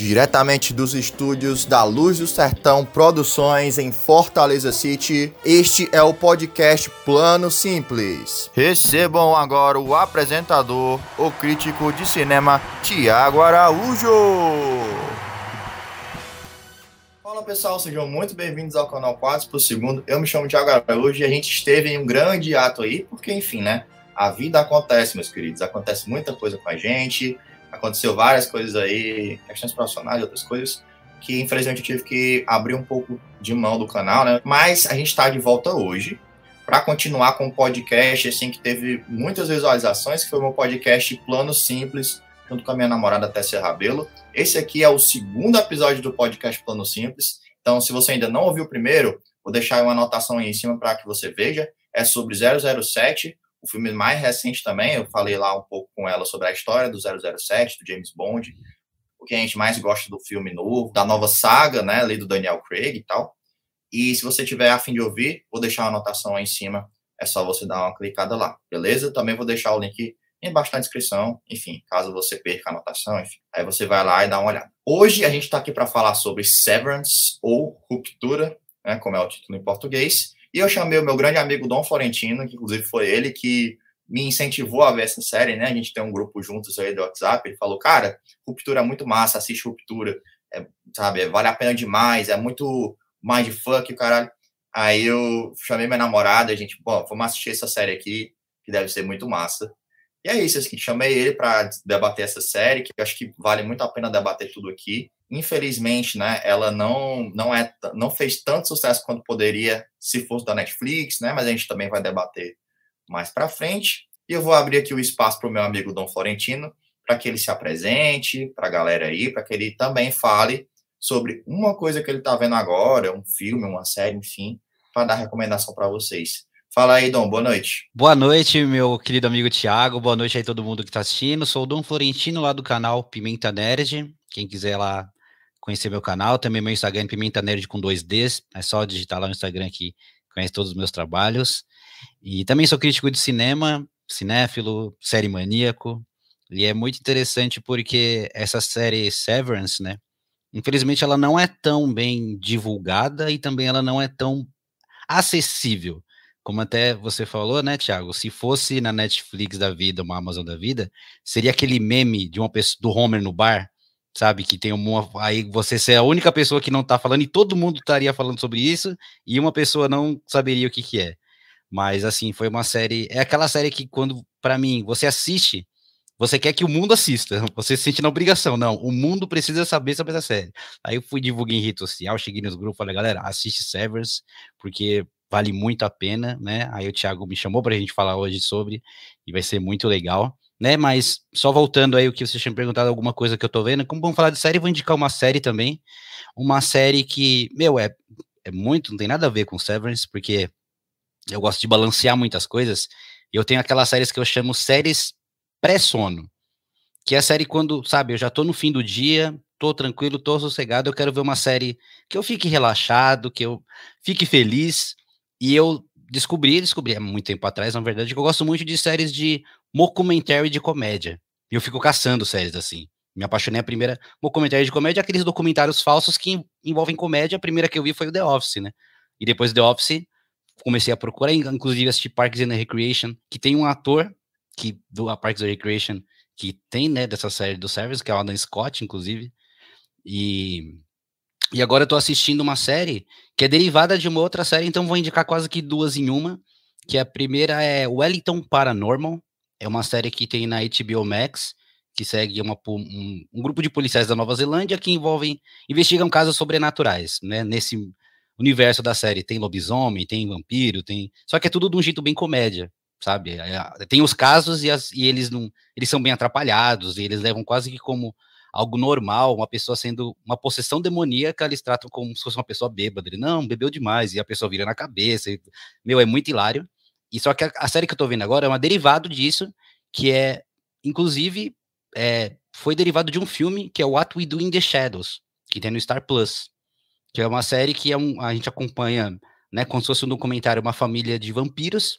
Diretamente dos estúdios da Luz do Sertão Produções em Fortaleza City, este é o podcast Plano Simples. Recebam agora o apresentador, o crítico de cinema Tiago Araújo. Fala pessoal, sejam muito bem-vindos ao canal 4 por segundo. Eu me chamo Tiago Araújo e a gente esteve em um grande ato aí, porque enfim, né? A vida acontece, meus queridos, acontece muita coisa com a gente aconteceu várias coisas aí, questões profissionais outras coisas, que infelizmente eu tive que abrir um pouco de mão do canal, né? Mas a gente está de volta hoje para continuar com o podcast, assim, que teve muitas visualizações, que foi o meu podcast Plano Simples, junto com a minha namorada Tessia Rabelo. Esse aqui é o segundo episódio do podcast Plano Simples. Então, se você ainda não ouviu o primeiro, vou deixar uma anotação aí em cima para que você veja. É sobre 007, o filme mais recente também, eu falei lá um pouco com ela sobre a história do 007, do James Bond, o que a gente mais gosta do filme novo, da nova saga, né, ali do Daniel Craig e tal. E se você tiver a fim de ouvir, vou deixar uma anotação aí em cima, é só você dar uma clicada lá, beleza? Também vou deixar o link embaixo na descrição, enfim, caso você perca a anotação, enfim, aí você vai lá e dá uma olhada. Hoje a gente está aqui para falar sobre Severance ou Ruptura, né, como é o título em português, e eu chamei o meu grande amigo Dom Florentino, que inclusive foi ele que me incentivou a ver essa série, né? A gente tem um grupo juntos aí do WhatsApp. Ele falou, cara, Ruptura é muito massa, assiste Ruptura, é, sabe? Vale a pena demais, é muito mindfuck, caralho. Aí eu chamei minha namorada, a gente, bom, vamos assistir essa série aqui, que deve ser muito massa. E é isso, assim, chamei ele para debater essa série, que eu acho que vale muito a pena debater tudo aqui. Infelizmente, né, ela não não é não fez tanto sucesso quanto poderia se fosse da Netflix, né, mas a gente também vai debater mais para frente. E eu vou abrir aqui o espaço para o meu amigo Dom Florentino, para que ele se apresente para a galera aí, para que ele também fale sobre uma coisa que ele está vendo agora, um filme, uma série, enfim, para dar recomendação para vocês. Fala aí, Dom, boa noite. Boa noite, meu querido amigo Tiago, boa noite aí todo mundo que está assistindo. Sou o Dom Florentino, lá do canal Pimenta Nerd. Quem quiser lá conhecer meu canal, também meu Instagram Pimenta Nerd com dois Ds. É só digitar lá no Instagram que conhece todos os meus trabalhos. E também sou crítico de cinema, cinéfilo, série maníaco. E é muito interessante porque essa série Severance, né? Infelizmente ela não é tão bem divulgada e também ela não é tão acessível como até você falou, né, Thiago? Se fosse na Netflix da vida, uma Amazon da vida, seria aquele meme de uma pessoa do Homer no bar, sabe? Que tem uma. Aí você ser a única pessoa que não tá falando e todo mundo estaria falando sobre isso, e uma pessoa não saberia o que, que é. Mas assim, foi uma série. É aquela série que, quando, para mim, você assiste, você quer que o mundo assista, você se sente na obrigação. Não, o mundo precisa saber sobre essa série. Aí eu fui divulgar em rede social, cheguei nos grupos, falei, galera, assiste Severance, porque vale muito a pena, né? Aí o Thiago me chamou para a gente falar hoje sobre, e vai ser muito legal, né? Mas só voltando aí o que você tinha perguntado, alguma coisa que eu tô vendo, como vamos falar de série, vou indicar uma série também, uma série que, meu, é, é muito, não tem nada a ver com Severance, porque eu gosto de balancear muitas coisas, e eu tenho aquelas séries que eu chamo séries pré-sono, que é a série quando, sabe, eu já tô no fim do dia, tô tranquilo, tô sossegado, eu quero ver uma série que eu fique relaxado, que eu fique feliz, e eu descobri, descobri há muito tempo atrás, na verdade, que eu gosto muito de séries de mockumentary de comédia. E eu fico caçando séries assim. Me apaixonei a primeira mockumentary de comédia, aqueles documentários falsos que envolvem comédia. A primeira que eu vi foi o The Office, né? E depois The Office, comecei a procurar, inclusive assistir Parks and Recreation, que tem um ator que do a Parks and Recreation que tem, né, dessa série do Service, que é o Adam Scott, inclusive. E e agora eu tô assistindo uma série que é derivada de uma outra série, então vou indicar quase que duas em uma. Que a primeira é Wellington Paranormal. É uma série que tem na HBO Max, que segue uma, um, um, grupo de policiais da Nova Zelândia que envolvem, investigam casos sobrenaturais, né? Nesse universo da série tem lobisomem, tem vampiro, tem. Só que é tudo de um jeito bem comédia, sabe? É, é, tem os casos e, as, e eles não. Eles são bem atrapalhados, e eles levam quase que como algo normal, uma pessoa sendo uma possessão demoníaca, eles tratam como se fosse uma pessoa bêbada. Ele, não, bebeu demais, e a pessoa vira na cabeça. E, meu, é muito hilário. E só que a, a, série que eu tô vendo agora é uma derivado disso, que é, inclusive, é, foi derivado de um filme que é What We Do in the Shadows, que tem no Star Plus, que é uma série que é um, a gente acompanha, né, como se fosse um documentário, uma família de vampiros,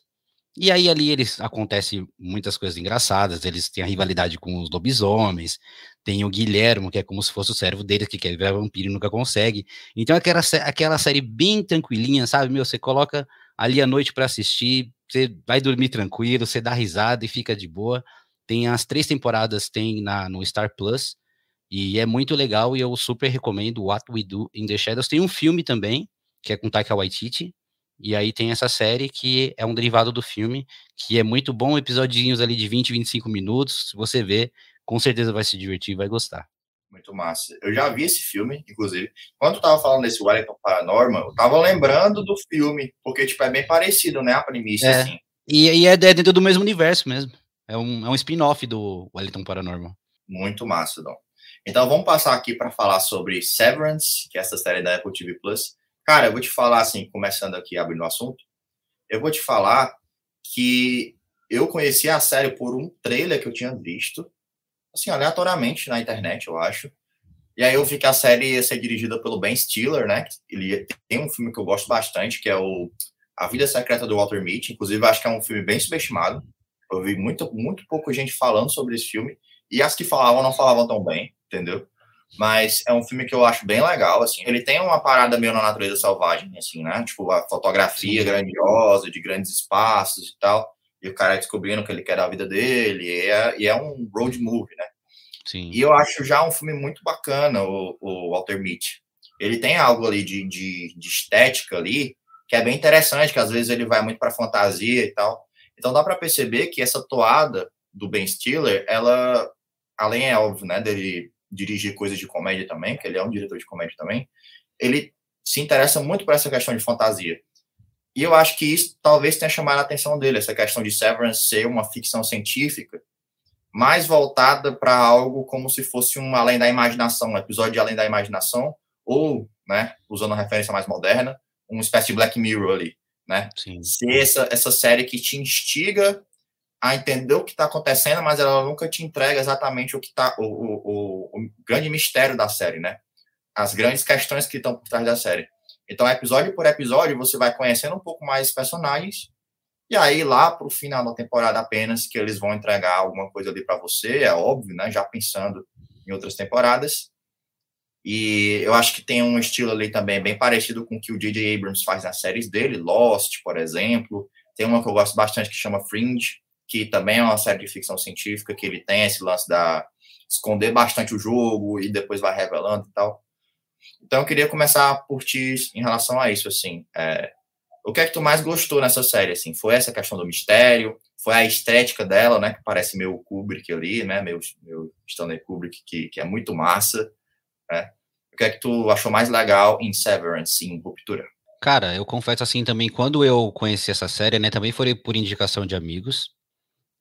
e aí ali eles acontece muitas coisas engraçadas, eles têm a rivalidade com os lobisomens, Tem o Guilhermo, que é como se fosse o servo dele, que quer virar vampiro e nunca consegue. Então, aquela, aquela série bem tranquilinha, sabe? Meu, você coloca ali à noite para assistir, você vai dormir tranquilo, você dá risada e fica de boa. Tem as três temporadas, tem na, no Star Plus, e é muito legal e eu super recomendo What We Do in the Shadows. Tem um filme também, que é com Taika Waititi, e aí tem essa série que é um derivado do filme, que é muito bom, episodinhos ali de 20, 25 minutos. Se você vê, com certeza vai se divertir vai gostar. Muito massa. Eu já vi esse filme, inclusive. Quando eu tava falando desse Wellington Paranormal, eu tava lembrando do filme, porque, tipo, é bem parecido, né, a premissa, é. assim. E, e é dentro do mesmo universo mesmo. É um, é um spin-off do Wellington Paranormal. Muito massa, Dom. Então vamos passar aqui para falar sobre Severance, que é essa série da Apple TV Plus. Cara, eu vou te falar assim, começando aqui abrindo o assunto, eu vou te falar que eu conheci a série por um trailer que eu tinha visto, assim, aleatoriamente na internet, eu acho. E aí eu vi que a série ia ser dirigida pelo Ben Stiller, né? Ele tem um filme que eu gosto bastante, que é o A Vida Secreta do Walter Mitty. Inclusive, acho que é um filme bem subestimado. Eu vi muito, muito pouca gente falando sobre esse filme. E as que falavam não falavam tão bem entendeu? Mas é um filme que eu acho bem legal, assim. Ele tem uma parada meio na natureza selvagem, assim, né? Tipo, a fotografia grandiosa, de grandes espaços e tal. E o cara descobrindo o que ele quer da vida dele. E é, e é um road movie, né? Sim. E eu acho já um filme muito bacana, o, o Walter Mitty. Ele tem algo ali de, de, de estética ali, que é bem interessante, que às vezes ele vai muito para fantasia e tal. Então dá para perceber que essa toada do Ben Stiller, ela, além é óbvio, né, dele dirigir coisas de comédia também, que ele é um diretor de comédia também, ele se interessa muito por essa questão de fantasia. E eu acho que isso talvez tenha chamado a atenção dele, essa questão de Severance ser uma ficção científica, mais voltada para algo como se fosse um Além da Imaginação, um episódio de Além da Imaginação, ou, né, usando uma referência mais moderna, uma espécie de Black Mirror ali, né? Sim. Ser essa, essa série que te instiga a entender o que está acontecendo, mas ela nunca te entrega exatamente o que está o, o, o, grande mistério da série, né? As grandes questões que estão por trás da série. Então, episódio por episódio, você vai conhecendo um pouco mais os personagens, e aí lá para o final da temporada apenas que eles vão entregar alguma coisa ali para você, é óbvio, né? Já pensando em outras temporadas. E eu acho que tem um estilo ali também bem parecido com o que o J.J. Abrams faz nas séries dele, Lost, por exemplo. Tem uma que eu gosto bastante que chama Fringe, que também é uma série de ficção científica, que ele tem esse lance da esconder bastante o jogo e depois vai revelando e tal. Então eu queria começar por ti em relação a isso, assim, é, o que é que tu mais gostou nessa série, assim? Foi essa questão do mistério? Foi a estética dela, né, que parece meio Kubrick ali, né, meu, meu Stanley Kubrick, que, que é muito massa, né? O que é que tu achou mais legal em Severance, em Ruptura? Cara, eu confesso assim também, quando eu conheci essa série, né, também foi por indicação de amigos,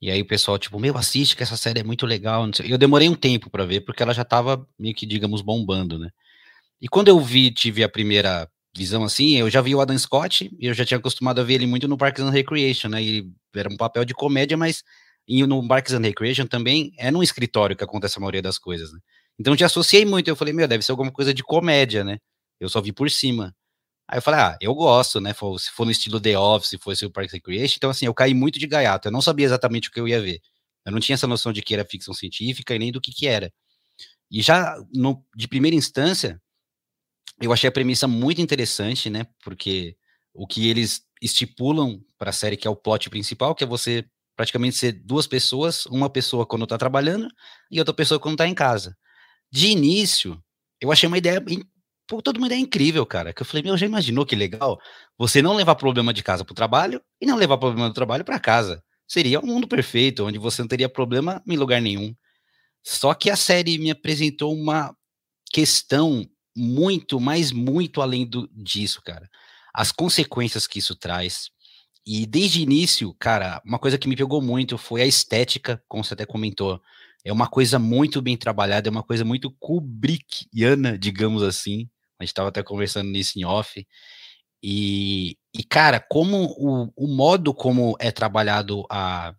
e aí o pessoal, tipo, meu, assiste que essa série é muito legal. Eu demorei um tempo para ver, porque ela já tava meio que, digamos, bombando, né? E quando eu vi, tive a primeira visão assim, eu já vi o Adam Scott, e eu já tinha acostumado a ver ele muito no Parks and Recreation, né? E era um papel de comédia, mas no Parks and Recreation também é num escritório que acontece a maioria das coisas, né? Então eu já associei muito, eu falei, meu, deve ser alguma coisa de comédia, né? Eu só vi por cima. Aí eu falei, ah, eu gosto, né? Se for no estilo The Office, se fosse o Parks and Recreation, então assim, eu caí muito de gaiato, eu não sabia exatamente o que eu ia ver. Eu não tinha essa noção de que era ficção científica e nem do que que era. E já no, de primeira instância, eu achei a premissa muito interessante, né? Porque o que eles estipulam para a série, que é o plot principal, que é você praticamente ser duas pessoas, uma pessoa quando está trabalhando e outra pessoa quando está em casa. De início, eu achei uma ideia Pô, toda uma ideia incrível, cara. Que eu falei, meu, já imaginou que legal? Você não levar problema de casa para o trabalho e não levar problema do trabalho para casa. Seria um mundo perfeito, onde você não teria problema em lugar nenhum. Só que a série me apresentou uma questão muito, mas muito além do, disso, cara. As consequências que isso traz. E desde o início, cara, uma coisa que me pegou muito foi a estética, como você até comentou. É uma coisa muito bem trabalhada, é uma coisa muito Kubrickiana, digamos assim. A gente estava até conversando nisso em off. E, e cara, como o, o modo como é trabalhado a.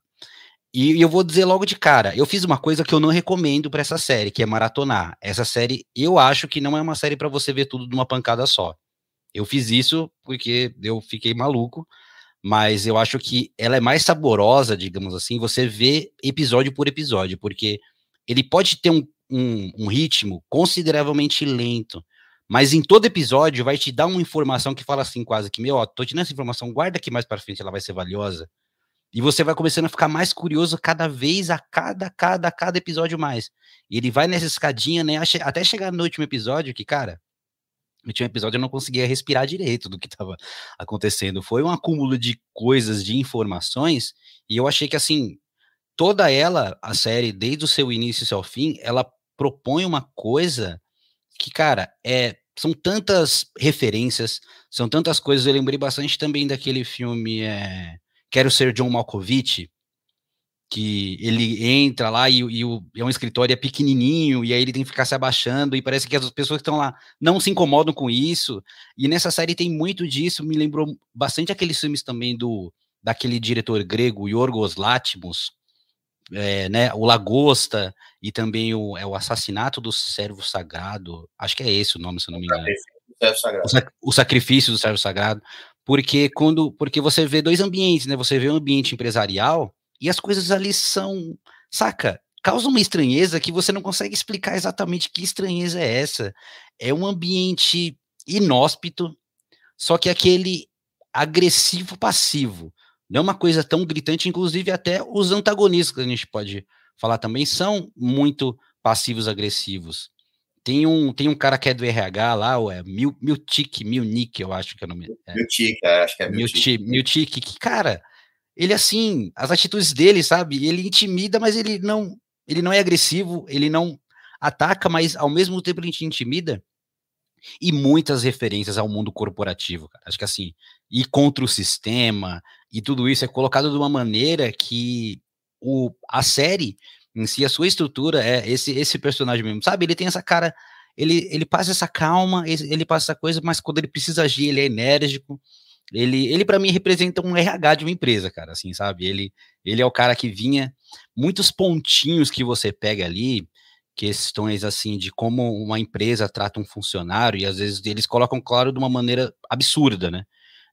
E, eu vou dizer logo de cara, eu fiz uma coisa que eu não recomendo para essa série, que é maratonar. Essa série, eu acho que não é uma série para você ver tudo de uma pancada só. Eu fiz isso porque eu fiquei maluco, mas eu acho que ela é mais saborosa, digamos assim, você vê episódio por episódio, porque ele pode ter um um, um ritmo consideravelmente lento. Mas em todo episódio vai te dar uma informação que fala assim, quase que, meu, ó, tô te dando essa informação, guarda que mais para frente ela vai ser valiosa. E você vai começando a ficar mais curioso cada vez, a cada, cada, cada episódio mais. E ele vai nessa escadinha, né? Até chegar no último episódio, que, cara, no último episódio eu não conseguia respirar direito do que estava acontecendo. Foi um acúmulo de coisas, de informações, e eu achei que, assim, toda ela, a série, desde o seu início ao fim, ela propõe uma coisa que, cara, é são tantas referências, são tantas coisas. Eu lembrei bastante também daquele filme é, Quero Ser John Malkovich, que ele entra lá e, e, o, é um escritório é pequenininho, e aí ele tem que ficar se abaixando, e parece que as pessoas que estão lá não se incomodam com isso. E nessa série tem muito disso, me lembrou bastante aqueles filmes também do daquele diretor grego, Yorgos Lanthimos, é, né, o Lagosta e também o, é o assassinato do servo sagrado, acho que é esse o nome, se eu não me engano. O, sac, o sacrifício do servo sagrado, porque quando, porque você vê dois ambientes, né? Você vê um ambiente empresarial e as coisas ali são, saca? Causa uma estranheza que você não consegue explicar exatamente que estranheza é essa. É um ambiente inóspito, só que aquele agressivo passivo. Não é uma coisa tão gritante, inclusive até os antagonistas que a gente pode falar também são muito passivos agressivos. Tem um, tem um cara que é do RH lá, ou é Mil, Miltic, Milnick, eu acho que é o nome. É. Miltic, é, acho que é Miltic. Miltic, que, cara, ele assim, as atitudes dele, sabe? Ele intimida, mas ele não, ele não é agressivo, ele não ataca, mas ao mesmo tempo ele te intimida. E muitas referências ao mundo corporativo, cara. Acho que assim, ir contra o sistema e tudo isso é colocado de uma maneira que o, a série em si, a sua estrutura é esse, esse personagem mesmo, sabe? Ele tem essa cara, ele, ele passa essa calma, ele passa essa coisa, mas quando ele precisa agir, ele é enérgico. Ele, ele para mim representa um RH de uma empresa, cara, assim, sabe? Ele, ele é o cara que vinha muitos pontinhos que você pega ali, questões assim de como uma empresa trata um funcionário e às vezes eles colocam claro de uma maneira absurda, né?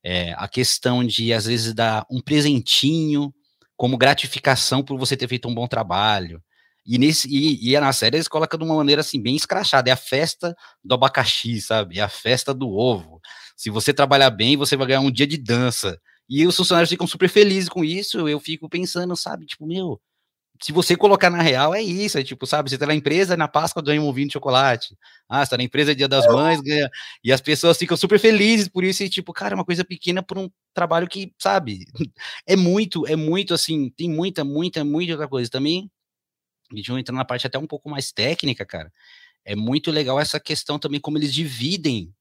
É, a questão de, às vezes, dar um presentinho como gratificação por você ter feito um bom trabalho. E, nesse, e, e na série eles colocam de uma maneira assim, bem escrachada. É a festa do abacaxi, sabe? É a festa do ovo. Se você trabalhar bem, você vai ganhar um dia de dança. E os funcionários ficam super felizes com isso. Eu fico pensando, sabe? Tipo, meu, se você colocar na real, é isso, é tipo, sabe, você tá na empresa, na Páscoa ganha um vinho de chocolate, ah, você tá na empresa Dia das é. Mães, ganha, e as pessoas ficam super felizes por isso, e tipo, cara, é uma coisa pequena por um trabalho que, sabe, é muito, é muito, assim, tem muita, muita, muita outra coisa. Também, a gente vai entrar na parte até um pouco mais técnica, cara, é muito legal essa questão também, como eles dividem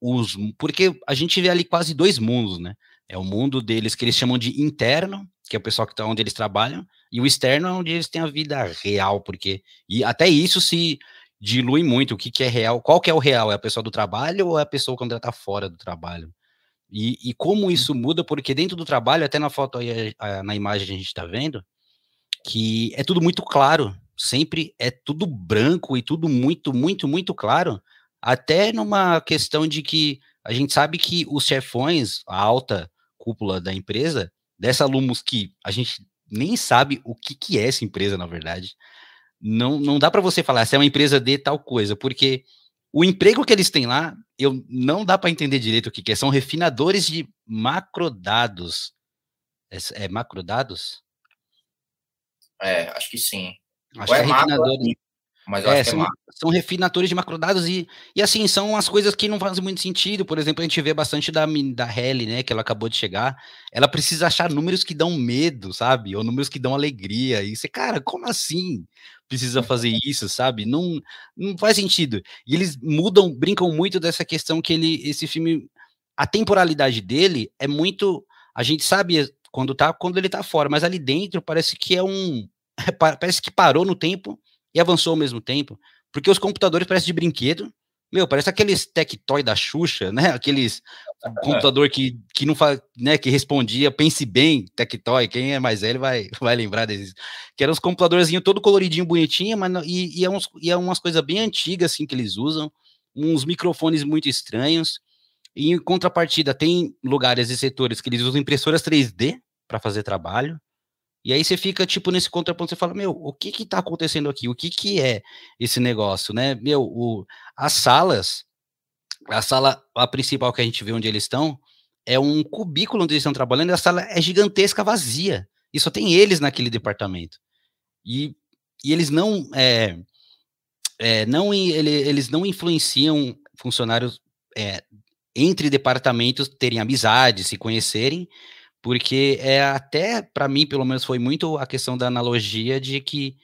os, porque a gente vê ali quase dois mundos, né, é o mundo deles que eles chamam de interno, que é o pessoal que tá onde eles trabalham, e o externo é onde eles têm a vida real, porque e até isso se dilui muito o que, que é real, qual que é o real, é a pessoa do trabalho ou é a pessoa quando ela tá fora do trabalho? E, e como isso muda, porque dentro do trabalho, até na foto aí, na imagem que a gente está vendo, que é tudo muito claro, sempre é tudo branco e tudo muito, muito, muito claro, até numa questão de que a gente sabe que os chefões, a alta cúpula da empresa, dessa Lumos que a gente nem sabe o que, que é essa empresa, na verdade. Não, não dá para você falar se é uma empresa de tal coisa, porque o emprego que eles têm lá, eu não dá para entender direito o que, que é. São refinadores de macrodados. É, é macrodados? É, acho que sim. Acho Ou que é, é refinadores. Mas é, são, é são, refinadores de macrodados e, e assim, são as coisas que não fazem muito sentido. Por exemplo, a gente vê bastante da, da Helly, né, que ela acabou de chegar. Ela precisa achar números que dão medo, sabe? Ou números que dão alegria. E você, cara, como assim precisa fazer isso, sabe? Não, não faz sentido. E eles mudam, brincam muito dessa questão que ele, esse filme, a temporalidade dele é muito. A gente sabe quando tá, quando ele tá fora, mas ali dentro parece que é um. Parece que parou no tempo e avançou ao mesmo tempo, porque os computadores parecem de brinquedo, meu, parece aqueles Tectoy da Xuxa, né? Aqueles computador que, que não faz, né, que respondia, pense bem, Tectoy, quem é mais velho vai, vai lembrar desses. Que eram os computadorzinhos todo coloridinho, bonitinho, mas e, e, é uns, e é umas coisas bem antigas assim que eles usam, uns microfones muito estranhos. E em contrapartida, tem lugares e setores que eles usam impressoras 3D para fazer trabalho. E aí você fica, tipo, nesse contraponto, você fala, meu, o que que tá acontecendo aqui? O que que é esse negócio, né? Meu, o, as salas, a sala, a principal que a gente vê onde eles estão, é um cubículo onde eles estão trabalhando, e a sala é gigantesca, vazia. E só tem eles naquele departamento. E, e eles não, é, é, não ele, eles não influenciam funcionários é, entre departamentos terem amizade, se conhecerem, porque é até para mim, pelo menos, foi muito a questão da analogia de que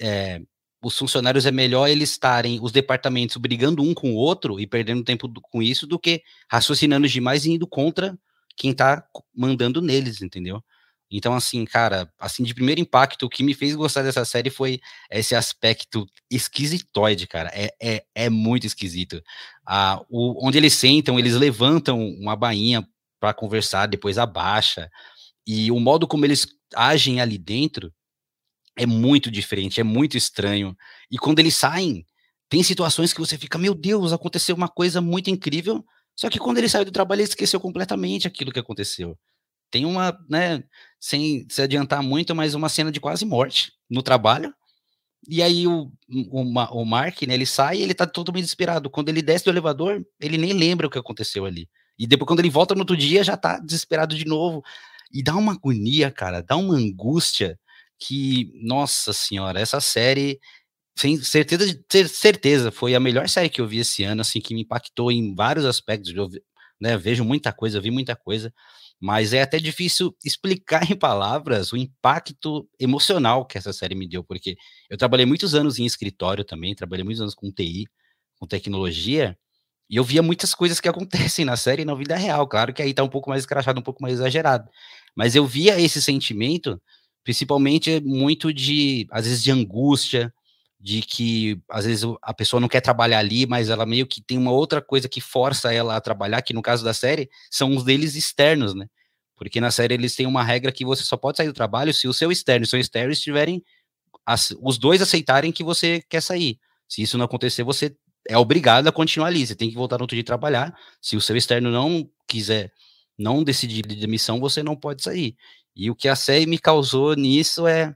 é, os funcionários é melhor eles estarem, os departamentos, brigando um com o outro e perdendo tempo com isso, do que raciocinando demais e indo contra quem está mandando neles, entendeu? Então, assim, cara, assim, de primeiro impacto, o que me fez gostar dessa série foi esse aspecto esquisitoide, cara. É, é, é muito esquisito. Ah, o, onde eles sentam, eles levantam uma bainha para conversar, depois abaixa. E o modo como eles agem ali dentro é muito diferente, é muito estranho. E quando eles saem, tem situações que você fica, meu Deus, aconteceu uma coisa muito incrível. Só que quando ele saiu do trabalho, ele esqueceu completamente aquilo que aconteceu. Tem uma, né, sem se adiantar muito, mas uma cena de quase morte no trabalho. E aí o, o, o Mark, né, ele sai e ele tá totalmente desesperado. Quando ele desce do elevador, ele nem lembra o que aconteceu ali. E depois, quando ele volta no outro dia, já tá desesperado de novo. E dá uma agonia, cara, dá uma angústia que, nossa senhora, essa série, sem certeza, certeza, foi a melhor série que eu vi esse ano, assim, que me impactou em vários aspectos. Eu né, vejo muita coisa, vi muita coisa, mas é até difícil explicar em palavras o impacto emocional que essa série me deu, porque eu trabalhei muitos anos em escritório também, trabalhei muitos anos com TI, com tecnologia, e eu via muitas coisas que acontecem na série e na vida real. Claro que aí tá um pouco mais escrachado, um pouco mais exagerado. Mas eu via esse sentimento, principalmente muito de, às vezes, de angústia, de que às vezes a pessoa não quer trabalhar ali, mas ela meio que tem uma outra coisa que força ela a trabalhar, que no caso da série são os deles externos, né? Porque na série eles têm uma regra que você só pode sair do trabalho se o seu externo e o seu externo estiverem os dois aceitarem que você quer sair. Se isso não acontecer, você é obrigado a continuar ali. Você tem que voltar no outro dia trabalhar. Se o seu externo não quiser, não decidir de demissão, você não pode sair. E o que a série me causou nisso é,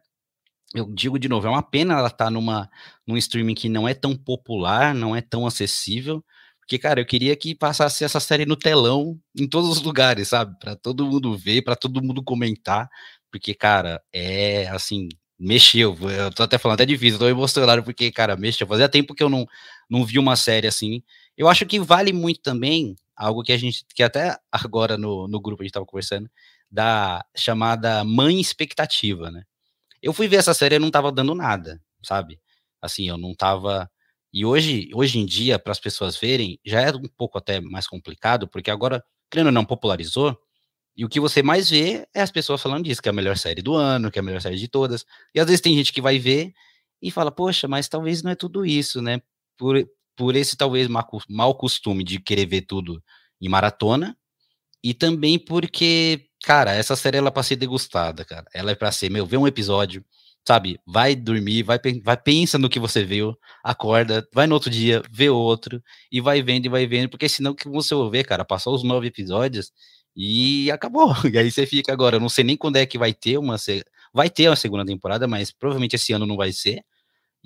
eu digo de novo, é uma pena ela estar tá numa num streaming que não é tão popular, não é tão acessível. Porque, cara, eu queria que passasse essa série no telão em todos os lugares, sabe? Para todo mundo ver, para todo mundo comentar. Porque, cara, é assim, mexeu. Eu tô até falando, é difícil, tô emocionado porque, cara, mexeu. Fazia tempo que eu não, não vi uma série assim. Eu acho que vale muito também algo que a gente, que até agora no, no grupo a gente tava conversando, da chamada mãe expectativa, né? Eu fui ver essa série e não tava dando nada, sabe? Assim, eu não tava. E hoje, hoje em dia, para as pessoas verem, já é um pouco até mais complicado, porque agora, crendo ou não, popularizou. E o que você mais vê é as pessoas falando disso, que é a melhor série do ano, que é a melhor série de todas. E às vezes tem gente que vai ver e fala, poxa, mas talvez não é tudo isso, né? Por, por esse talvez mau costume de querer ver tudo em maratona. E também porque, cara, essa série ela é pra ser degustada, cara. Ela é pra ser, meu, ver um episódio, sabe? Vai dormir, vai, vai pensa no que você viu, acorda, vai no outro dia, vê outro, e vai vendo e vai vendo, porque senão que você vai ver, cara, passou os nove episódios, e acabou. E aí você fica agora, eu não sei nem quando é que vai ter uma vai ter uma segunda temporada, mas provavelmente esse ano não vai ser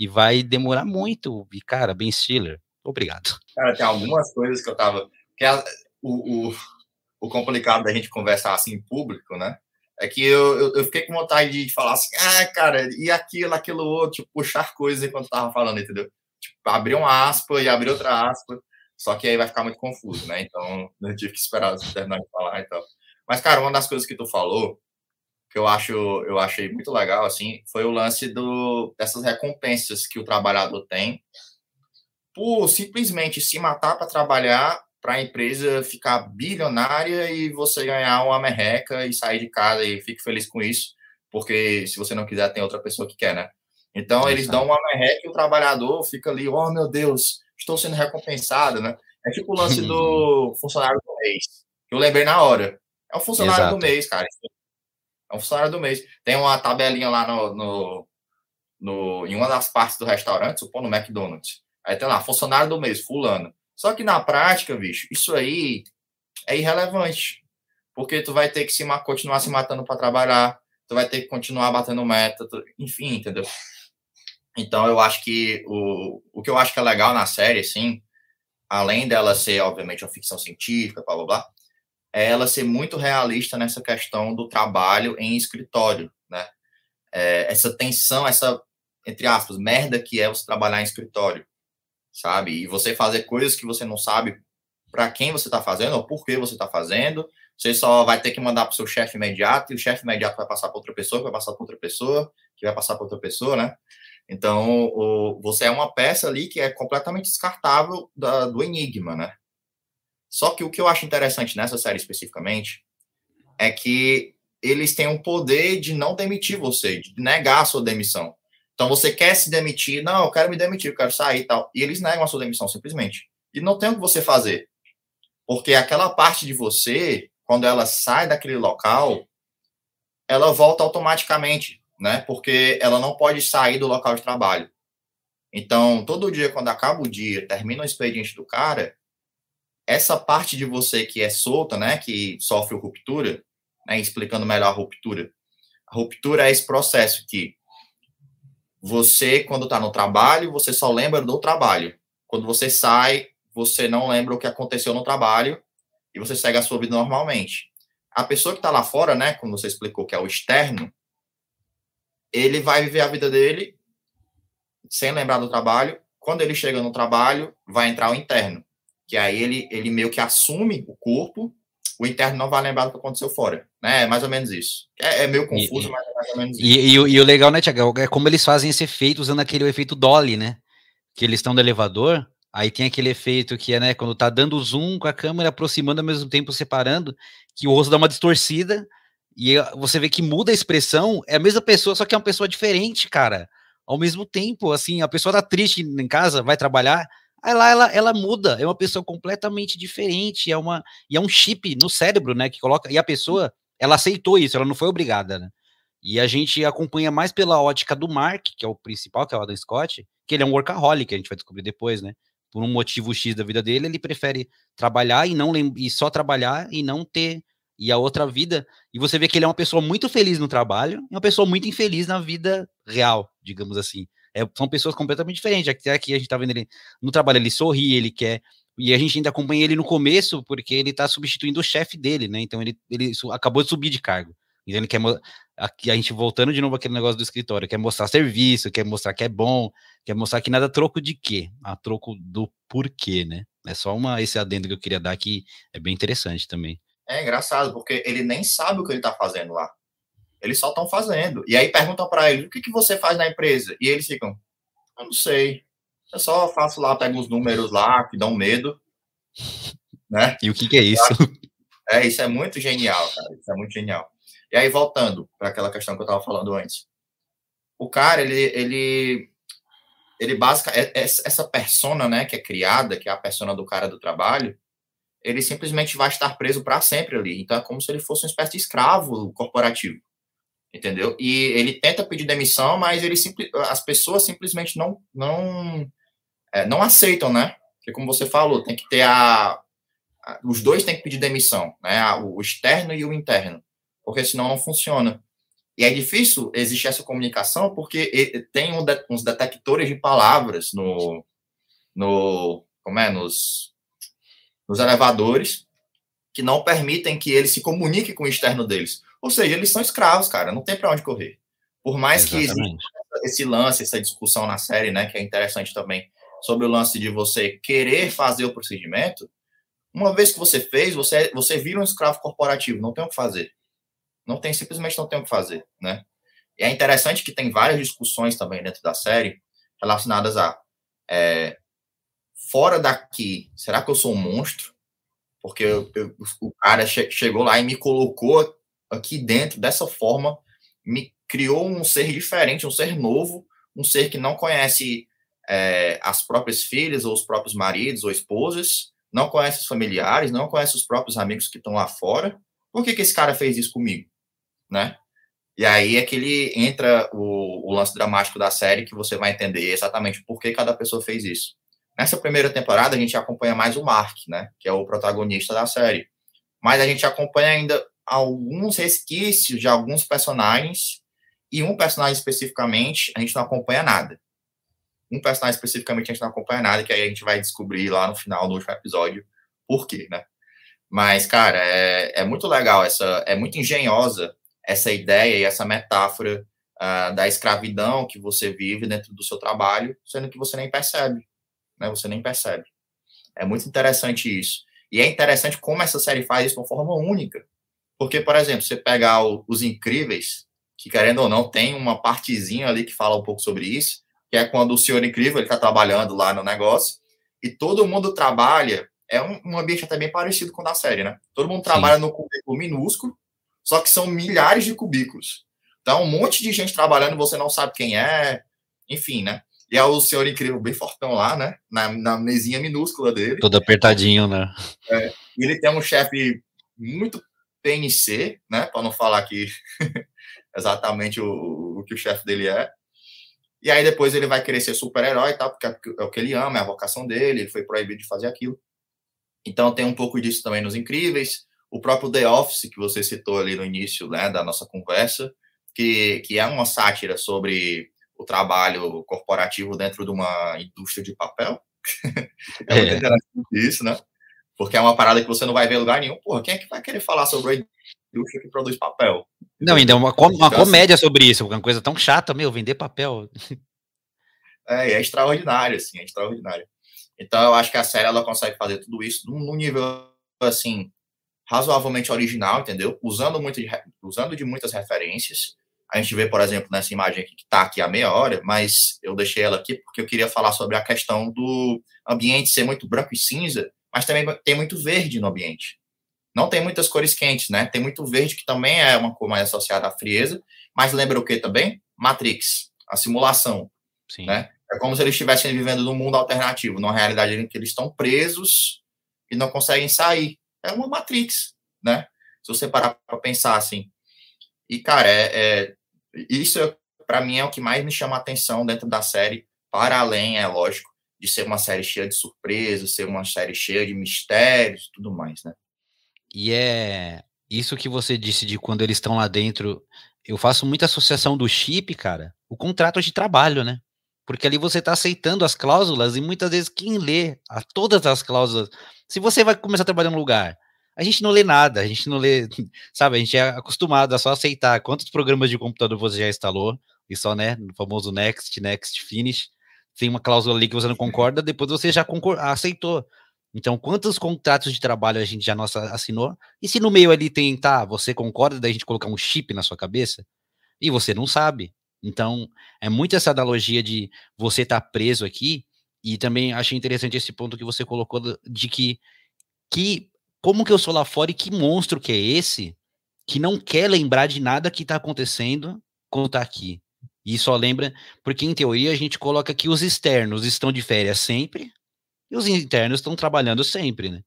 e vai demorar muito. E cara, Ben Stiller, obrigado. Cara, tem algumas coisas que eu tava que é o, o, o complicado da gente conversar assim em público, né? É que eu, eu, eu, fiquei com vontade de falar assim, ah, cara, e aquilo, aquilo outro, tipo, puxar coisas enquanto tava falando, entendeu? Tipo, abrir uma aspa e abrir outra aspa. Só que aí vai ficar muito confuso, né? Então, eu tive que esperar você terminar de falar e tal. Mas, cara, uma das coisas que tu falou, que eu acho, eu achei muito legal, assim, foi o lance do, dessas recompensas que o trabalhador tem por simplesmente se matar para trabalhar para a empresa ficar bilionária e você ganhar uma merreca e sair de casa e fique feliz com isso, porque se você não quiser, tem outra pessoa que quer, né? Então, eles dão uma merreca e o trabalhador fica ali, oh, meu Deus, estou sendo recompensado, né? É tipo o lance do funcionário do mês, que eu lembrei na hora. É o funcionário Exato. do mês, cara. É um funcionário do mês. Tem uma tabelinha lá no, no, no, em uma das partes do restaurante, supondo no McDonald's. Aí tem lá, funcionário do mês, fulano. Só que na prática, bicho, isso aí é irrelevante. Porque tu vai ter que se, continuar se matando para trabalhar, tu vai ter que continuar batendo meta, tu, enfim, entendeu? Então eu acho que o, o que eu acho que é legal na série, assim, além dela ser, obviamente, uma ficção científica, blá blá blá, é ela ser muito realista nessa questão do trabalho em escritório, né? É, essa tensão, essa, entre aspas, merda que é você trabalhar em escritório, sabe? E você fazer coisas que você não sabe para quem você está fazendo ou por que você está fazendo. Você só vai ter que mandar para o seu chefe imediato, e o chefe imediato vai passar para outra pessoa, que vai passar para outra pessoa, que vai passar para outra pessoa, né? Então, o, você é uma peça ali que é completamente descartável da, do enigma, né? Só que o que eu acho interessante nessa série especificamente é que eles têm o poder de não demitir você, de negar a sua demissão. Então você quer se demitir, não, eu quero me demitir, eu quero sair e tal. E eles negam a sua demissão simplesmente. E não tem o que você fazer. Porque aquela parte de você, quando ela sai daquele local, ela volta automaticamente, né? Porque ela não pode sair do local de trabalho. Então, todo dia, quando acaba o dia, termina o expediente do cara, essa parte de você que é solta, né, que sofre ruptura, né, explicando melhor a ruptura. A ruptura é esse processo que você, quando está no trabalho, você só lembra do trabalho. Quando você sai, você não lembra o que aconteceu no trabalho e você segue a sua vida normalmente. A pessoa que está lá fora, né, como você explicou, que é o externo, ele vai viver a vida dele sem lembrar do trabalho. Quando ele chega no trabalho, vai entrar o interno, que aí ele, ele meio que assume o corpo, o interno não vai lembrar do que aconteceu fora. Né? É mais ou menos isso. É, é meio confuso, e, mas é mais ou menos isso. E, e, e o legal, né, Tiago, é como eles fazem esse efeito usando aquele efeito Dolly, né? Que eles estão no elevador, Aí tem aquele efeito que é, né, quando tá dando zoom com a câmera aproximando ao mesmo tempo separando, que o rosto dá uma distorcida e você vê que muda a expressão, é a mesma pessoa, só que é uma pessoa diferente, cara. Ao mesmo tempo, assim, a pessoa tá triste em casa, vai trabalhar, aí lá ela, ela muda, é uma pessoa completamente diferente, é uma e é um chip no cérebro, né, que coloca, e a pessoa, ela aceitou isso, ela não foi obrigada, né? E a gente acompanha mais pela ótica do Mark, que é o principal, que é o Adam Scott, que ele é um workaholic, a gente vai descobrir depois, né? por um motivo X da vida dele, ele prefere trabalhar e não e só trabalhar e não ter e a outra vida. E você vê que ele é uma pessoa muito feliz no trabalho e uma pessoa muito infeliz na vida real, digamos assim. É, são pessoas completamente diferentes. Até aqui a gente tá vendo ele no trabalho, ele sorri, ele quer. E a gente ainda acompanha ele no começo, porque ele tá substituindo o chefe dele, né? Então ele, ele acabou de subir de cargo. Então ele quer aqui a gente voltando de novo aquele negócio do escritório, quer mostrar serviço, quer mostrar que é bom, quer mostrar que nada troco de quê? A troco do porquê, né? É só uma esse adendo que eu queria dar que é bem interessante também. É engraçado, porque ele nem sabe o que ele tá fazendo lá. Eles só estão fazendo. E aí perguntam para ele: "O que que você faz na empresa?" E eles ficam: "Eu não sei. Eu só faço lá, pego os números lá que dão medo." Né? E o que que é isso? É, isso é muito genial, cara. Isso é muito genial. E aí, voltando para aquela questão que eu estava falando antes. O cara, ele, ele, ele básica, é, é, essa persona, né, que é criada, que é a persona do cara do trabalho, ele simplesmente vai estar preso para sempre ali. Então, é como se ele fosse uma espécie de escravo corporativo. Entendeu? E ele tenta pedir demissão, mas ele as pessoas simplesmente não, não, é, não aceitam, né? Porque, como você falou, tem que ter a. Os dois têm que pedir demissão, né? O externo e o interno porque senão não funciona. E é difícil existir essa comunicação porque tem uns detectores de palavras no, no como é, nos, nos elevadores que não permitem que eles se comuniquem com o externo deles. Ou seja, eles são escravos, cara, não tem para onde correr. Por mais Exatamente. que exista esse lance, essa discussão na série, né, que é interessante também, sobre o lance de você querer fazer o procedimento, uma vez que você fez, você, você vira um escravo corporativo, não tem o que fazer. Não tem, simplesmente não tem o que fazer, né? E é interessante que tem várias discussões também dentro da série relacionadas a é, fora daqui, será que eu sou um monstro? Porque eu, eu, o cara che chegou lá e me colocou aqui dentro dessa forma, me criou um ser diferente, um ser novo, um ser que não conhece é, as próprias filhas ou os próprios maridos ou esposas, não conhece os familiares, não conhece os próprios amigos que estão lá fora. Por que, que esse cara fez isso comigo? né? E aí é que ele entra o, o, lance dramático da série, que você vai entender exatamente por que cada pessoa fez isso. Nessa primeira temporada, a gente acompanha mais o Mark, né? Que é o protagonista da série. Mas a gente acompanha ainda alguns resquícios de alguns personagens e um personagem especificamente a gente não acompanha nada. Um personagem especificamente a gente não acompanha nada, que aí a gente vai descobrir lá no final do último episódio por quê, né? Mas, cara, é, é muito legal, essa, é muito engenhosa essa ideia e essa metáfora uh, da escravidão que você vive dentro do seu trabalho, sendo que você nem percebe, né? Você nem percebe. É muito interessante isso. E é interessante como essa série faz isso de uma forma única. Porque, por exemplo, você pegar o, Os Incríveis, que querendo ou não, tem uma partezinha ali que fala um pouco sobre isso, que é quando o Senhor Incrível está trabalhando lá no negócio, e todo mundo trabalha, é um, um, ambiente até bem parecido com o da série, né? Todo mundo trabalha Sim. no cubículo minúsculo, só que são milhares de cubículos. Então, um monte de gente trabalhando, você não sabe quem é, enfim, né? E é o senhor incrível, bem fortão lá, né? Na, na mesinha minúscula dele. Todo apertadinho, né? É, ele tem um chefe muito PNC, né? Para não falar aqui exatamente o, o que o chefe dele é. E aí depois ele vai querer ser super-herói e tal, porque é o que ele ama, é a vocação dele, ele foi proibido de fazer aquilo. Então tem um pouco disso também nos Incríveis. O próprio The Office, que você citou ali no início né, da nossa conversa, que, que é uma sátira sobre o trabalho corporativo dentro de uma indústria de papel. é é. interessante isso, né? Porque é uma parada que você não vai ver em lugar nenhum. Porra, quem é que vai querer falar sobre a indústria que produz papel? Não, ainda é uma, uma então, assim comédia sobre isso, uma coisa tão chata, meu, vender papel. É, é extraordinário, assim, é extraordinário. Então, eu acho que a série, ela consegue fazer tudo isso num nível, assim, razoavelmente original, entendeu? Usando, muito de, usando de muitas referências, a gente vê, por exemplo, nessa imagem aqui, que está aqui há meia hora, mas eu deixei ela aqui porque eu queria falar sobre a questão do ambiente ser muito branco e cinza, mas também tem muito verde no ambiente. Não tem muitas cores quentes, né? Tem muito verde, que também é uma cor mais associada à frieza, mas lembra o que também? Matrix, a simulação, Sim. né? É como se eles estivessem vivendo num mundo alternativo, numa realidade em que eles estão presos e não conseguem sair. É uma Matrix, né? Se você parar para pensar assim. E, cara, é, é isso para mim é o que mais me chama a atenção dentro da série, para além, é lógico, de ser uma série cheia de surpresas, ser uma série cheia de mistérios e tudo mais, né? E é isso que você disse de quando eles estão lá dentro, eu faço muita associação do chip, cara, o contrato de trabalho, né? Porque ali você está aceitando as cláusulas e muitas vezes quem lê a todas as cláusulas, se você vai começar a trabalhar num lugar a gente não lê nada, a gente não lê, sabe, a gente é acostumado a só aceitar quantos programas de computador você já instalou, e só, né, no famoso next, next, finish, tem uma cláusula ali que você não concorda, depois você já aceitou. Então, quantos contratos de trabalho a gente já nossa assinou? E se no meio ali tem, tá, você concorda da gente colocar um chip na sua cabeça? E você não sabe. Então, é muito essa analogia de você estar tá preso aqui, e também achei interessante esse ponto que você colocou de que, que como que eu sou lá fora e que monstro que é esse que não quer lembrar de nada que tá acontecendo quando tá aqui. E só lembra, porque em teoria a gente coloca que os externos estão de férias sempre e os internos estão trabalhando sempre, né?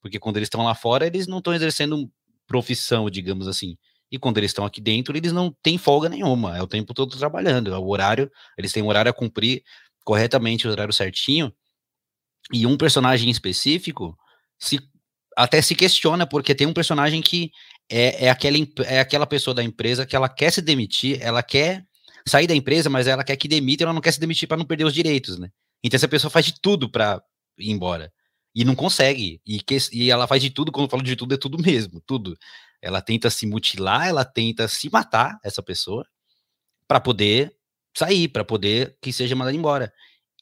Porque quando eles estão lá fora, eles não estão exercendo profissão, digamos assim. E quando eles estão aqui dentro, eles não têm folga nenhuma, é o tempo todo trabalhando, é o horário, eles têm um horário a cumprir corretamente, o horário certinho. E um personagem específico, se até se questiona, porque tem um personagem que é, é, aquela, é aquela pessoa da empresa que ela quer se demitir, ela quer sair da empresa, mas ela quer que demita, ela não quer se demitir para não perder os direitos, né? Então essa pessoa faz de tudo para ir embora. E não consegue. E, que, e ela faz de tudo, quando eu falo de tudo, é tudo mesmo, tudo. Ela tenta se mutilar, ela tenta se matar, essa pessoa, para poder sair, para poder que seja mandada embora.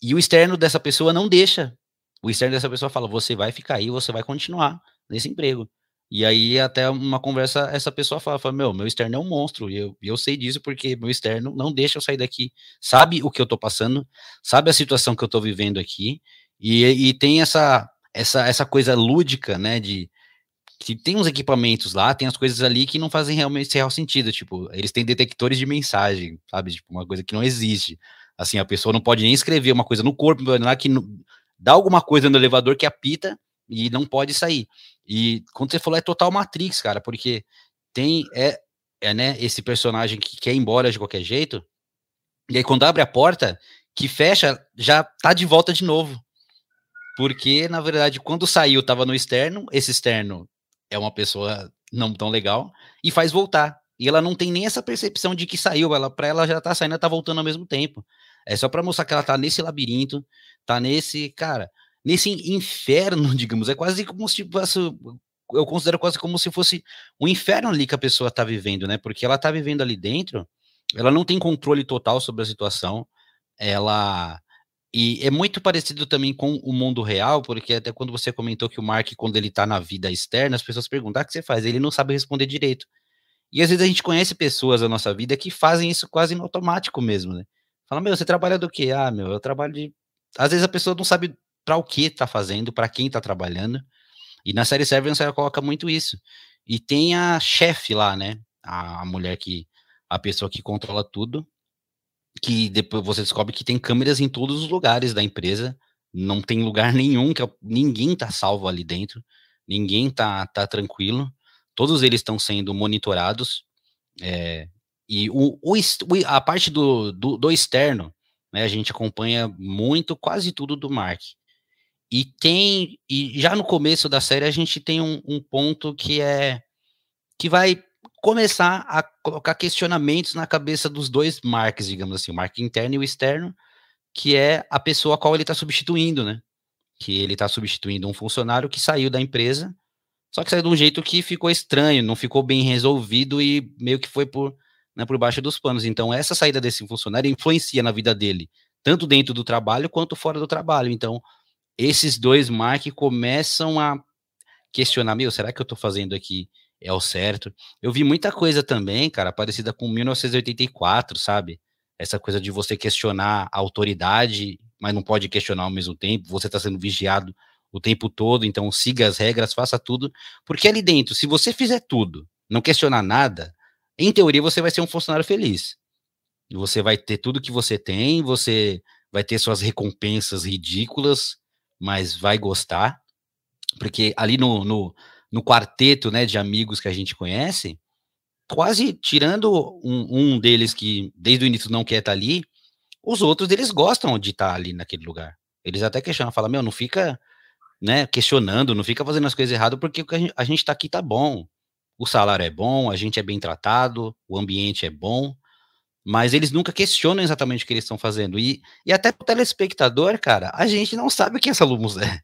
E o externo dessa pessoa não deixa o externo dessa pessoa fala: você vai ficar aí, você vai continuar nesse emprego. E aí, até uma conversa, essa pessoa fala, fala meu, meu externo é um monstro, e eu, eu sei disso porque meu externo não deixa eu sair daqui, sabe o que eu tô passando, sabe a situação que eu tô vivendo aqui, e, e tem essa, essa, essa coisa lúdica, né, de que tem uns equipamentos lá, tem as coisas ali que não fazem realmente real sentido, tipo, eles têm detectores de mensagem, sabe, tipo, uma coisa que não existe, assim, a pessoa não pode nem escrever uma coisa no corpo, lá que dá alguma coisa no elevador que apita e não pode sair. E quando você falou, é total Matrix, cara, porque tem, é, é né, esse personagem que quer ir embora de qualquer jeito, e aí quando abre a porta, que fecha, já tá de volta de novo. Porque, na verdade, quando saiu, tava no externo, esse externo é uma pessoa não tão legal, e faz voltar. E ela não tem nem essa percepção de que saiu, ela para ela já tá saindo, tá voltando ao mesmo tempo. É só para mostrar que ela tá nesse labirinto, tá nesse, cara, nesse inferno, digamos, é quase como se fosse, eu considero quase como se fosse um inferno ali que a pessoa tá vivendo, né? Porque ela tá vivendo ali dentro, ela não tem controle total sobre a situação, ela e é muito parecido também com o mundo real, porque até quando você comentou que o Mark, quando ele tá na vida externa, as pessoas perguntam: ah, o que você faz? Ele não sabe responder direito. E às vezes a gente conhece pessoas na nossa vida que fazem isso quase no automático mesmo, né? Fala, meu, você trabalha do quê? Ah, meu, eu trabalho de. Às vezes a pessoa não sabe para o que tá fazendo, para quem tá trabalhando. E na série Severance ela coloca muito isso. E tem a chefe lá, né? A, a mulher que. A pessoa que controla tudo que depois você descobre que tem câmeras em todos os lugares da empresa, não tem lugar nenhum que ninguém tá salvo ali dentro, ninguém tá, tá tranquilo, todos eles estão sendo monitorados, é, e o, o, a parte do, do, do, externo, né, a gente acompanha muito, quase tudo do Mark. E tem, e já no começo da série a gente tem um, um ponto que é, que vai começar a colocar questionamentos na cabeça dos dois marques, digamos assim, o marco interno e o externo, que é a pessoa a qual ele está substituindo, né? Que ele está substituindo um funcionário que saiu da empresa, só que saiu de um jeito que ficou estranho, não ficou bem resolvido e meio que foi por, né, por baixo dos panos. Então, essa saída desse funcionário influencia na vida dele, tanto dentro do trabalho quanto fora do trabalho. Então, esses dois marques começam a questionar: meu, será que eu estou fazendo aqui é o certo. Eu vi muita coisa também, cara, parecida com 1984, sabe? Essa coisa de você questionar a autoridade, mas não pode questionar ao mesmo tempo, você está sendo vigiado o tempo todo, então siga as regras, faça tudo, porque ali dentro, se você fizer tudo, não questionar nada, em teoria você vai ser um funcionário feliz. Você vai ter tudo que você tem, você vai ter suas recompensas ridículas, mas vai gostar, porque ali no, no no quarteto né, de amigos que a gente conhece, quase tirando um, um deles que desde o início não quer estar tá ali, os outros eles gostam de estar tá ali naquele lugar. Eles até questionam, falam, meu, não fica né, questionando, não fica fazendo as coisas erradas, porque a gente está aqui tá bom. O salário é bom, a gente é bem tratado, o ambiente é bom, mas eles nunca questionam exatamente o que eles estão fazendo. E, e até o telespectador, cara, a gente não sabe o que essa Lumos é